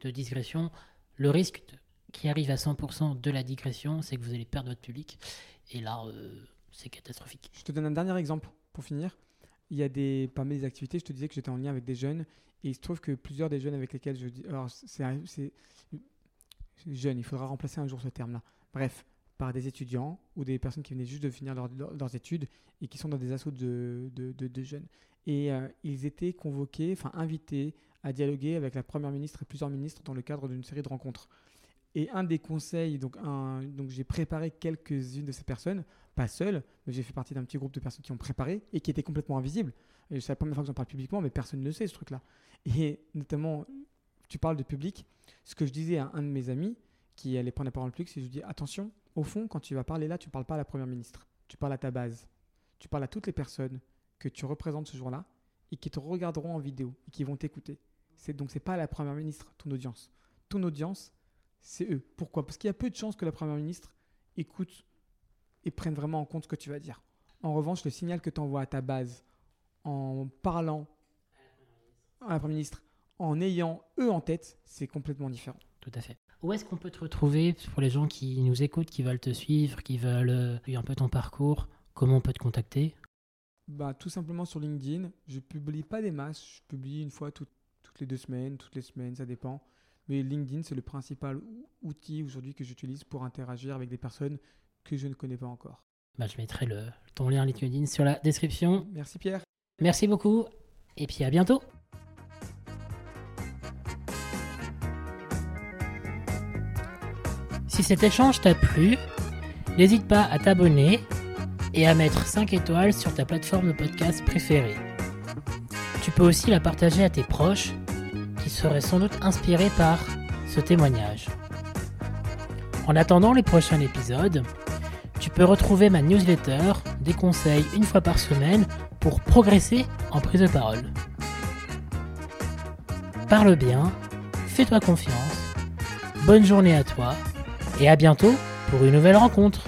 de digression, le risque qui arrive à 100% de la digression, c'est que vous allez perdre votre public. Et là, euh, c'est catastrophique. Je te donne un dernier exemple pour finir il y a des, parmi les activités, je te disais que j'étais en lien avec des jeunes, et il se trouve que plusieurs des jeunes avec lesquels je dis, alors c'est jeune, il faudra remplacer un jour ce terme-là. Bref, par des étudiants ou des personnes qui venaient juste de finir leurs études et qui sont dans des assauts de, de, jeunes. Et euh, ils étaient convoqués, enfin invités à dialoguer avec la première ministre et plusieurs ministres dans le cadre d'une série de rencontres. Et un des conseils, donc, j'ai préparé quelques-unes de ces personnes pas seul, mais j'ai fait partie d'un petit groupe de personnes qui ont préparé et qui étaient complètement invisibles. C'est la première fois que j'en parle publiquement, mais personne ne le sait, ce truc-là. Et notamment, tu parles de public. Ce que je disais à un de mes amis qui allait prendre la parole en public, c'est je lui dis attention, au fond, quand tu vas parler là, tu ne parles pas à la première ministre. Tu parles à ta base. Tu parles à toutes les personnes que tu représentes ce jour-là et qui te regarderont en vidéo et qui vont t'écouter. C'est, donc, ce n'est pas la première ministre, ton audience. Ton audience, c'est eux. Pourquoi? Parce qu'il y a peu de chances que la première ministre écoute et prennent vraiment en compte ce que tu vas dire. En revanche, le signal que tu envoies à ta base en parlant à la Première ministre, en ayant eux en tête, c'est complètement différent. Tout à fait. Où est-ce qu'on peut te retrouver pour les gens qui nous écoutent, qui veulent te suivre, qui veulent euh, un peu ton parcours? Comment on peut te contacter? Bah, Tout simplement sur LinkedIn. Je publie pas des masses, je publie une fois toutes les deux semaines, toutes les semaines, ça dépend. Mais LinkedIn, c'est le principal outil aujourd'hui que j'utilise pour interagir avec des personnes que je ne connais pas encore. Bah, je mettrai le, ton lien LinkedIn sur la description. Merci Pierre. Merci beaucoup et puis à bientôt. Si cet échange t'a plu, n'hésite pas à t'abonner et à mettre 5 étoiles sur ta plateforme de podcast préférée. Tu peux aussi la partager à tes proches qui seraient sans doute inspirés par ce témoignage. En attendant les prochains épisodes, tu peux retrouver ma newsletter, des conseils une fois par semaine pour progresser en prise de parole. Parle bien, fais-toi confiance, bonne journée à toi et à bientôt pour une nouvelle rencontre.